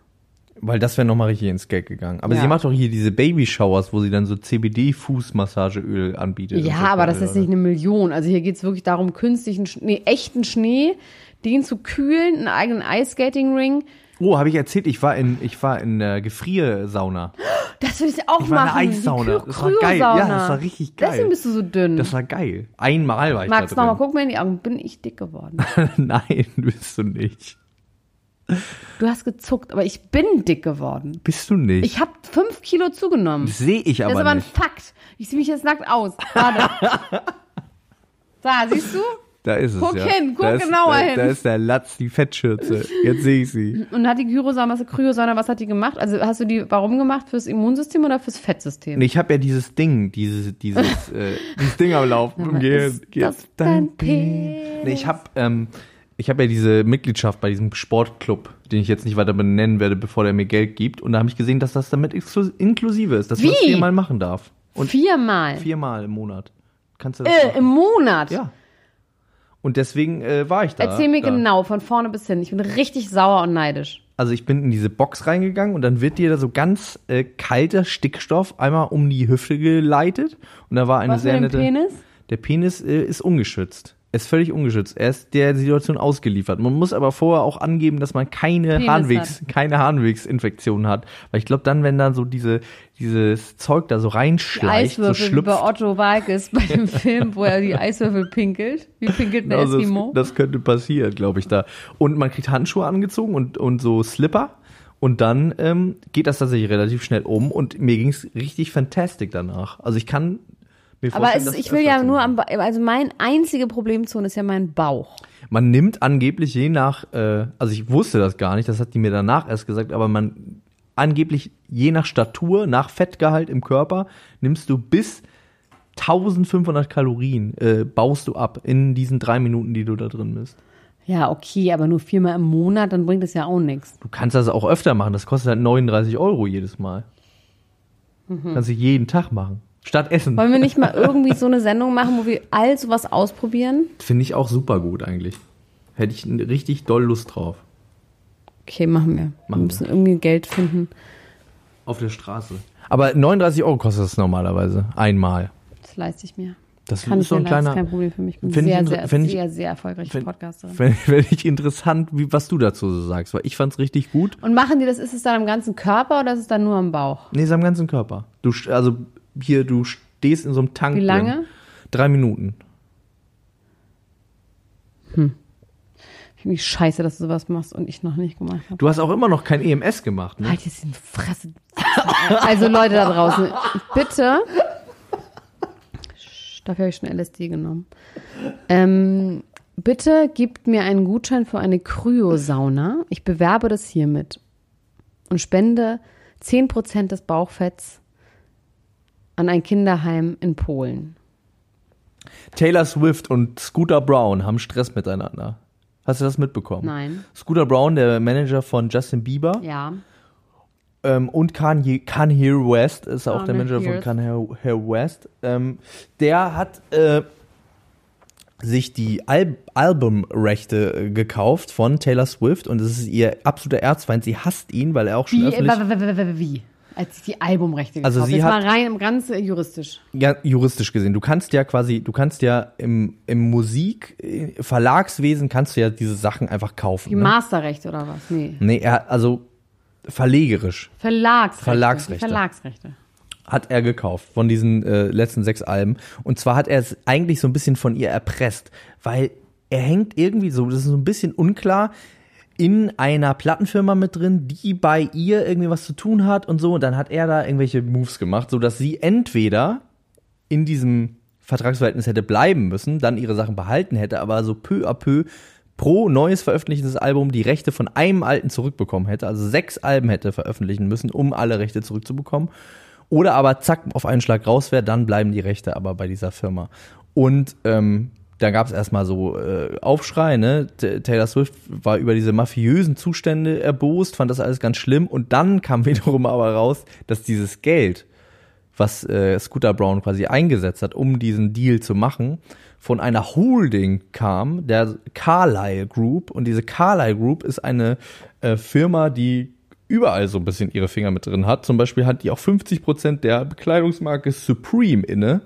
Weil das wäre nochmal richtig ins Geld gegangen. Aber
Ja.
sie macht doch hier diese Baby-Showers, wo sie dann so CBD-Fußmassageöl anbietet.
Ja,
so
aber das ist nicht eine Million. Also hier geht es wirklich darum, künstlichen, nee, echten Schnee, den zu kühlen, einen eigenen Ice Skating Ring.
Oh, habe ich erzählt, ich war in, ich war in der Gefriersauna.
Das würde ich auch
Ich war
machen.
der Eissauna.
Die
Das war geil. Ja, das war richtig geil.
Deswegen bist du so dünn.
Das war geil. Einmal war ich
Max,
da
nochmal,
drin.
guck mir in die Augen. Bin ich dick geworden?
Nein, bist du nicht.
Du hast gezuckt, aber ich bin dick geworden.
Bist du nicht.
Ich habe fünf Kilo zugenommen.
Sehe ich
Das
aber,
ist aber ein
nicht.
Fakt. Ich sehe mich jetzt nackt aus. Warte. da, siehst du?
Da ist es
Guck
ja.
hin, guck
da ist,
genauer
da,
hin.
Da ist der Latz, die Fettschürze. Jetzt sehe ich sie.
Und hat die Gyrosauna, was Kryosauna, was hat die gemacht? Also hast du die, warum gemacht? Fürs Immunsystem oder fürs Fettsystem?
Und ich habe ja dieses Ding, dieses, dieses, äh, dieses Ding am Laufen im Gehirn.
ist das dein Penis?
Nee, ich habe ähm, ich habe ja diese Mitgliedschaft bei diesem Sportclub, den ich jetzt nicht weiter benennen werde, bevor der mir Geld gibt. Und da habe ich gesehen, dass das damit inklusive ist, dass man das viermal machen darf. Und
Viermal.
viermal im Monat. Kannst du das
Äh,
machen?
Im Monat.
Ja. Und deswegen äh, war ich da.
Erzähl mir
da.
genau, von vorne bis hin. Ich bin richtig sauer und neidisch.
Also ich bin in diese Box reingegangen und dann wird dir da so ganz äh, kalter Stickstoff einmal um die Hüfte geleitet. Und da war eine
Was
sehr
mit dem
nette.
Penis?
Der Penis äh, ist ungeschützt. Er ist völlig ungeschützt. Er ist der Situation ausgeliefert. Man muss aber vorher auch angeben, dass man keine
Penis
Harnwegs, keine Harnwegsinfektion hat. Weil ich glaube, dann, wenn dann so diese, dieses Zeug da so reinschleicht, so
Eiswürfel wie bei
schlüpft.
Otto Walkes bei dem Film, wo er die Eiswürfel pinkelt. Wie pinkelt ein
Also das,
Eskimo?
das könnte passieren, glaube ich, da. Und man kriegt Handschuhe angezogen und, und so Slipper. Und dann ähm, geht das tatsächlich relativ schnell um. Und mir ging es richtig fantastic danach. Also ich kann mir
Aber
vorstellen,
ich will ja nur am, also mein einzige Problemzone ist ja mein Bauch.
Man nimmt angeblich je nach, äh, also ich wusste das gar nicht, das hat die mir danach erst gesagt, aber man angeblich je nach Statur, nach Fettgehalt im Körper, nimmst du bis 1500 Kalorien, äh, baust du ab in diesen drei Minuten, die du da drin bist.
Ja, okay, aber nur viermal im Monat, dann bringt das ja auch nichts.
Du kannst das auch öfter machen, das kostet halt 39 Euro jedes Mal. Kannst du jeden Tag machen. Statt Essen.
Wollen wir nicht mal irgendwie so eine Sendung machen, wo wir all sowas ausprobieren?
Finde ich auch super gut eigentlich. Hätte ich richtig doll Lust drauf.
Okay, machen wir. wir
Machen
müssen irgendwie Geld finden.
Auf der Straße. Aber 39 Euro kostet das normalerweise. Einmal.
Das leiste ich mir.
Das
Kann
ist
ich
so ein
leisten,
kleiner.
kein Problem für mich. Ich bin
Find ich
sehr, sehr,
ich-
sehr, sehr erfolgreiche
find-
Podcasterin.
Fände ich interessant, wie, was du dazu so sagst, weil ich fand's richtig gut.
Und machen die das, ist es dann am ganzen Körper oder ist es dann nur am Bauch?
Nee, ist am ganzen Körper. Du, also hier, du stehst in so einem Tank.
Wie
Drin.
lange?
Drei Minuten.
Ich finde mich scheiße, dass du sowas machst und ich noch nicht gemacht habe.
Du hast auch immer noch kein EMS gemacht, ne?
Halt jetzt die Fresse. Also Leute da draußen, bitte. Dafür habe ich schon LSD genommen. Ähm, bitte gebt mir einen Gutschein für eine Kryosauna. Ich bewerbe das hiermit und spende 10% des Bauchfetts an ein Kinderheim in Polen.
Taylor Swift und Scooter Brown haben Stress miteinander. Hast du das mitbekommen?
Nein.
Scooter Brown, der Manager von Justin Bieber,
Ja.
ähm, und Kanye, Kanye West ist auch der
Kanye
Manager von. Kanye West. Ähm, der hat äh, sich die Al Albumrechte äh, gekauft von Taylor Swift und es ist ihr absoluter Erzfeind. Sie hasst ihn, weil er auch schon
Wie,
öffentlich
wie? Als ich die Albumrechte
Also
gekauft
sie
Jetzt
hat-
mal rein, ganz äh, juristisch.
ja, juristisch gesehen. Du kannst ja quasi, du kannst ja im, im Musik, äh, Verlagswesen kannst du ja diese Sachen einfach kaufen.
Die
Ne?
Masterrechte oder was? Nee.
Nee, er, also verlegerisch.
Verlagsrechte.
Verlagsrechte.
Verlagsrechte.
hat er gekauft von diesen äh, letzten sechs Alben. Und zwar hat er es eigentlich so ein bisschen von ihr erpresst, weil er hängt irgendwie so, das ist so ein bisschen unklar, in einer Plattenfirma mit drin, die bei ihr irgendwie was zu tun hat und so. Und dann hat er da irgendwelche Moves gemacht, so dass sie entweder in diesem Vertragsverhältnis hätte bleiben müssen, dann ihre Sachen behalten hätte, aber so peu à peu pro neues veröffentlichtes Album die Rechte von einem alten zurückbekommen hätte, also sechs Alben hätte veröffentlichen müssen, um alle Rechte zurückzubekommen. Oder aber zack, auf einen Schlag raus wäre, dann bleiben die Rechte aber bei dieser Firma. Und ähm, da gab es erstmal so äh, Aufschrei, ne? Taylor Swift war über diese mafiösen Zustände erbost, fand das alles ganz schlimm und dann kam wiederum aber raus, dass dieses Geld, was äh, Scooter Brown quasi eingesetzt hat, um diesen Deal zu machen, von einer Holding kam, der Carlyle Group und diese Carlyle Group ist eine äh, Firma, die überall so ein bisschen ihre Finger mit drin hat. Zum Beispiel hat die auch 50 Prozent der Bekleidungsmarke Supreme inne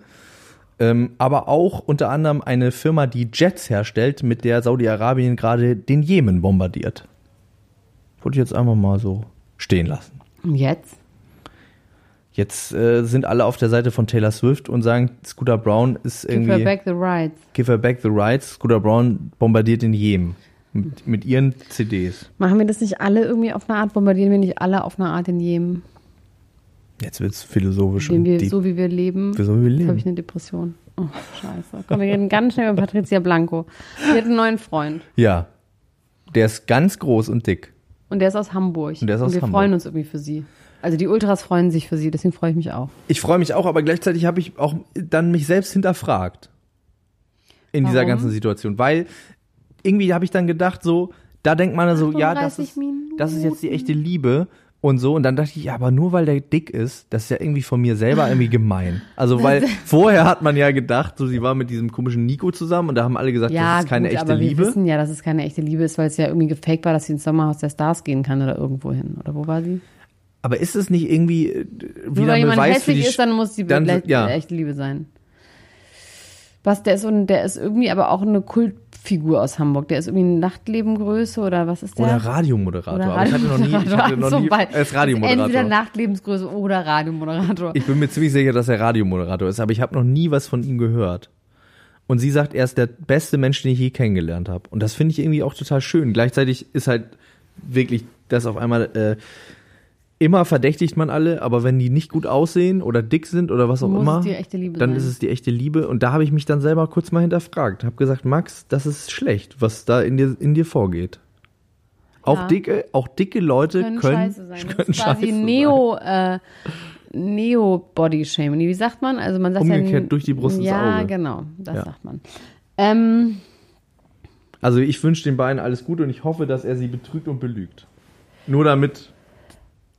ähm, aber auch unter anderem eine Firma, die Jets herstellt, mit der Saudi-Arabien gerade den Jemen bombardiert. Wollte ich jetzt einfach mal so stehen lassen.
Und jetzt?
Jetzt äh, sind alle auf der Seite von Taylor Swift und sagen, Scooter Brown ist irgendwie.
Give her back the rights.
Give her back the rights. Scooter Brown bombardiert den Jemen. Mit, mit ihren CDs.
Machen wir das nicht alle irgendwie auf eine Art? Bombardieren wir nicht alle auf eine Art in Jemen?
Jetzt wird's philosophisch.
Indem
und
wir, so wie wir leben,
so wie wir leben.
habe ich eine Depression. Oh, scheiße. Komm, wir reden ganz schnell über Patricia Blanco. Sie hat einen neuen Freund.
Ja. Der ist ganz groß und dick.
Und der ist aus Hamburg.
Und der ist aus
wir
Hamburg.
freuen uns irgendwie für sie. Also die Ultras freuen sich für sie, deswegen freue ich mich auch.
Ich freue mich auch, aber gleichzeitig habe ich auch dann mich selbst hinterfragt. In dieser
Warum?
ganzen Situation. Weil irgendwie habe ich dann gedacht, so, da denkt man so, ja, das
38
ist, das ist jetzt die echte Liebe und so. Und dann dachte ich, ja, aber nur weil der dick ist, das ist ja irgendwie von mir selber irgendwie gemein. Also, weil vorher hat man ja gedacht, so, sie war mit diesem komischen Nico zusammen und da haben alle gesagt,
Ja,
das ist keine
gut,
echte
aber
Liebe.
wir wissen ja, dass es keine echte Liebe ist, weil es ja irgendwie gefaked war, dass sie ins Sommerhaus der Stars gehen kann oder irgendwo hin. Oder wo war sie?
Aber ist es nicht irgendwie äh,
Nur
wieder
weil
ein
jemand
Beweis für
hässlich
die
ist, dann muss die
dann- ja.
echte Liebe sein. Was, der ist, so ein, der ist irgendwie aber auch eine Kultfigur aus Hamburg. Der ist irgendwie eine Nachtlebengröße oder was ist der?
Oder Radiomoderator.
Oder
aber ich hatte noch nie, ich hatte noch nie
Beispiel.
als Radiomoderator.
Entweder Nachtlebensgröße oder Radiomoderator.
Ich bin mir ziemlich sicher, dass er Radiomoderator ist, aber ich habe noch nie was von ihm gehört. Und sie sagt, er ist der beste Mensch, den ich je kennengelernt habe. Und das finde ich irgendwie auch total schön. Gleichzeitig ist halt wirklich das auf einmal äh, immer verdächtigt man alle, aber wenn die nicht gut aussehen oder dick sind oder was auch
Muss
immer, dann
sein.
ist es die echte Liebe. Und da habe ich mich dann selber kurz mal hinterfragt. Habe gesagt, Max, das ist schlecht, was da in dir in dir vorgeht. Auch
Ja.
dicke, auch dicke Leute
können,
können,
scheiße sein. Das
können
ist quasi
scheiße sein.
Neo, äh, Neo-Body-Shaming. Wie sagt man? Also man sagt
Umgekehrt
ja,
durch die Brust ins
Ja,
Auge.
genau, das
Ja.
sagt man. Ähm,
Also ich wünsche den beiden alles Gute und ich hoffe, dass er sie betrügt und belügt. Nur damit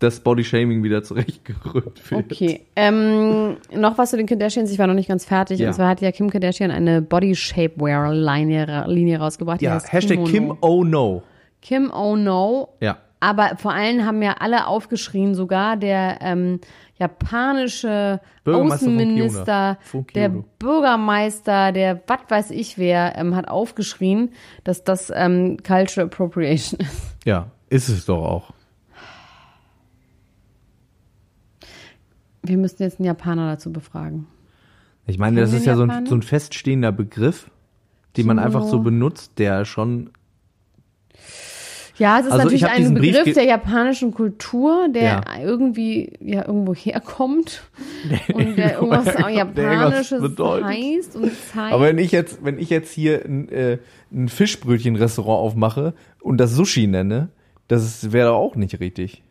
das Bodyshaming wieder zurechtgerückt wird.
okay. Ähm, noch was zu den Kardashians. Ich war noch nicht ganz fertig.
Ja.
Und zwar hat ja Kim Kardashian eine Body Shapewear Linie, rausgebracht.
Ja, Hashtag Kim. Oh No.
Kim Oh No.
Ja.
Aber vor allem haben ja alle aufgeschrien, sogar der ähm, japanische
von
Außenminister.
Von
der. Bürgermeister, der was weiß ich wer, ähm, hat aufgeschrien, dass das ähm, Cultural Appropriation ist.
Ja, ist es doch auch.
Wir müssten jetzt einen Japaner dazu befragen.
Ich meine, das
Kennen
ist
wir
ja so ein, so ein feststehender Begriff, den man
Kimono.
einfach so benutzt, der schon.
Ja, es ist
Also ich
natürlich ein Begriff
ge-
der japanischen Kultur, der
Ja.
irgendwie ja irgendwo herkommt und der irgendwas
der
Japanisches
bedeutet.
heißt und zeigt.
Aber wenn ich jetzt, wenn ich jetzt hier ein, äh, ein Fischbrötchen-Restaurant aufmache und das Sushi nenne, das wäre doch auch nicht richtig.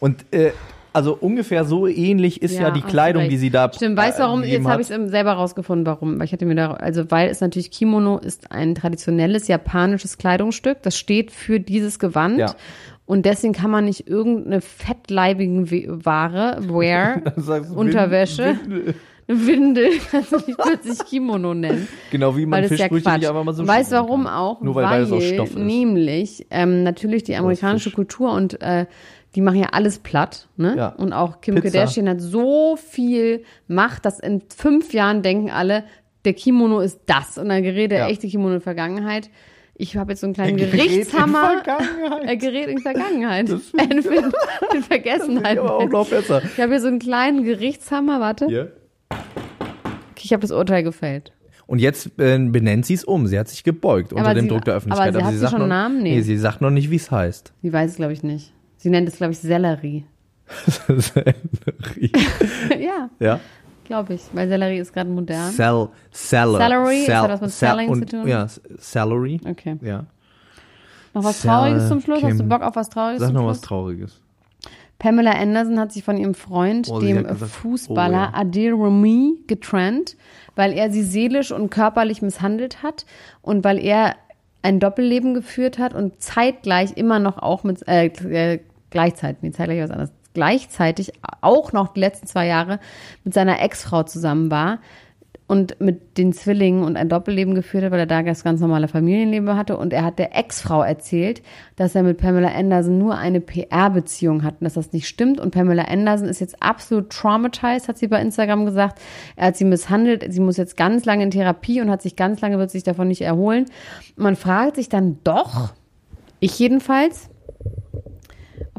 Und äh, also ungefähr so ähnlich ist ja, die
hast du
Kleidung, die sie da
Stimmt, weißt du warum?
äh,
Jetzt habe ich es selber rausgefunden, warum. Weil ich hatte mir da, also weil es natürlich Kimono ist ein traditionelles japanisches Kleidungsstück. Das steht für dieses Gewand.
Ja.
Und deswegen kann man nicht irgendeine fettleibigen We- Ware, Wear, Unterwäsche,
Windel.
eine Windel, kannst du nicht plötzlich Kimono nennen.
Genau wie man
Weil das ist ja
nicht einfach mal so nennen
warum
kann.
auch?
Nur weil, weil es aus Stoff ist.
nämlich ähm, natürlich die amerikanische. Kultur und äh, die machen ja alles platt, ne?
Ja.
Und auch Kim
Pizza.
Kardashian hat so viel Macht, dass in fünf Jahren denken alle, der Kimono ist das und dann gerät der
Ja.
echte Kimono in Vergangenheit. Ich habe jetzt so einen kleinen Gerichtshammer.
Vergangenheit.
Äh, Gerät in Vergangenheit. in, in, in Vergessenheit.
aber auch noch besser.
Ich habe hier so einen kleinen Gerichtshammer. Warte.
Hier.
Ich habe das Urteil gefällt.
Und jetzt äh, benennt sie es um. Sie hat sich gebeugt unter
Aber
dem
sie-
Druck der Öffentlichkeit.
aber sie hat sie
sagt
schon
noch,
einen Namen? Nee.
sie sagt noch nicht, wie es heißt.
Sie weiß es, glaube ich, nicht. Sie nennt es, glaube ich, Sellerie. ja,
ja.
glaube ich. Weil Sellerie ist gerade modern.
Sell, seller.
Salary?
Sell,
Hat das mit
sell-
Selling
und,
zu tun?
Ja, Salary.
Okay.
Ja.
Noch was
Sell-
Trauriges zum Schluss? Hast du
Kim.
Bock auf was Trauriges
Sag noch was Trauriges.
Pamela Anderson hat sich von ihrem Freund,
Oh,
dem
gesagt,
Fußballer
oh ja.
Adil Rami, getrennt, weil er sie seelisch und körperlich misshandelt hat und weil er ein Doppelleben geführt hat und zeitgleich immer noch auch mit, äh, äh gleichzeitig, nee, zeitgleich was anderes, gleichzeitig auch noch die letzten zwei Jahre mit seiner Ex-Frau zusammen war und mit den Zwillingen und ein Doppelleben geführt hat, weil er da das ganz normale Familienleben hatte. Und er hat der Ex-Frau erzählt, dass er mit Pamela Anderson nur eine PR-Beziehung hat und dass das nicht stimmt. Und Pamela Anderson ist jetzt absolut traumatized, hat sie bei Instagram gesagt. Er hat sie misshandelt. Sie muss jetzt ganz lange in Therapie und hat sich ganz lange, wird sich davon nicht erholen. Man fragt sich dann doch, ich jedenfalls,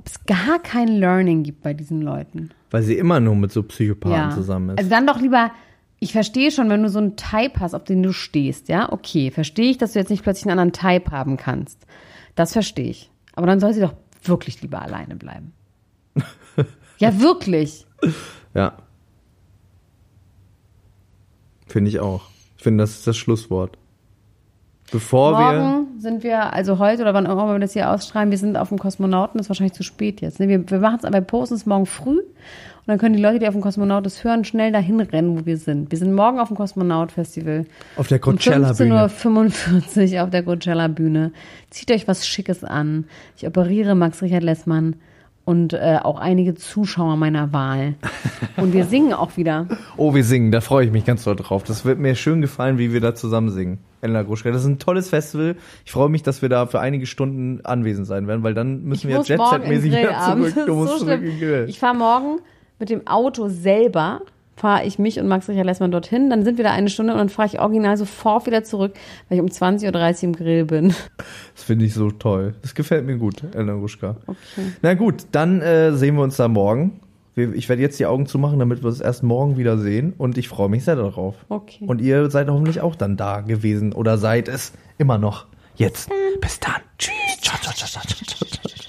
es gar kein Learning gibt bei diesen Leuten.
Weil sie immer nur mit so Psychopathen zusammen ist.
Also dann doch lieber, ich verstehe schon, wenn du so einen Type hast, auf den du stehst, ja, okay, verstehe ich, dass du jetzt nicht plötzlich einen anderen Type haben kannst. Das verstehe ich. Aber dann soll sie doch wirklich lieber alleine bleiben. ja, wirklich.
Ja. Finde ich auch. Ich finde, das ist das Schlusswort. Bevor wir.
Morgen sind wir, also heute oder wann auch immer wir das hier ausstrahlen, wir sind auf dem Kosmonauten, das ist wahrscheinlich zu spät jetzt. Ne? Wir, wir machen es aber, wir posten es morgen früh und dann können die Leute, die auf dem Kosmonaut das hören, schnell dahin rennen, wo wir sind. Wir sind morgen auf dem Kosmonaut-Festival.
Auf der
Um
Coachella-Bühne.
15.45 Uhr auf der Coachella-Bühne. Zieht euch was Schickes an. Ich operiere Max Richard Lessmann und äh, auch einige Zuschauer meiner Wahl. Und wir singen auch wieder.
Oh, wir singen, da freue ich mich ganz doll drauf. Das wird mir schön gefallen, wie wir da zusammen singen. Elena Gruschka. Das ist ein tolles Festival. Ich freue mich, dass wir da für einige Stunden anwesend sein werden, weil dann müssen wir
muss
Jet
morgen in
Set-mäßig wieder zurück. Du musst
so
zurück in Grill.
Ich fahre morgen mit dem Auto selber, fahre ich mich und Max Richard Lessmann dorthin. Dann sind wir da eine Stunde und dann fahre ich original sofort wieder zurück, weil ich um 20.30 Uhr im Grill bin.
Das finde ich so toll. Das gefällt mir gut, Elena Gruschka. Na gut, dann äh, sehen wir uns da morgen. Ich werde jetzt die Augen zumachen, damit wir uns erst morgen wieder sehen. Und ich freue mich sehr darauf.
Okay.
Und ihr seid hoffentlich auch dann da gewesen oder seid es immer noch. Jetzt. Bis dann. Tschüss. Ciao, ciao, ciao, ciao, ciao, ciao, ciao.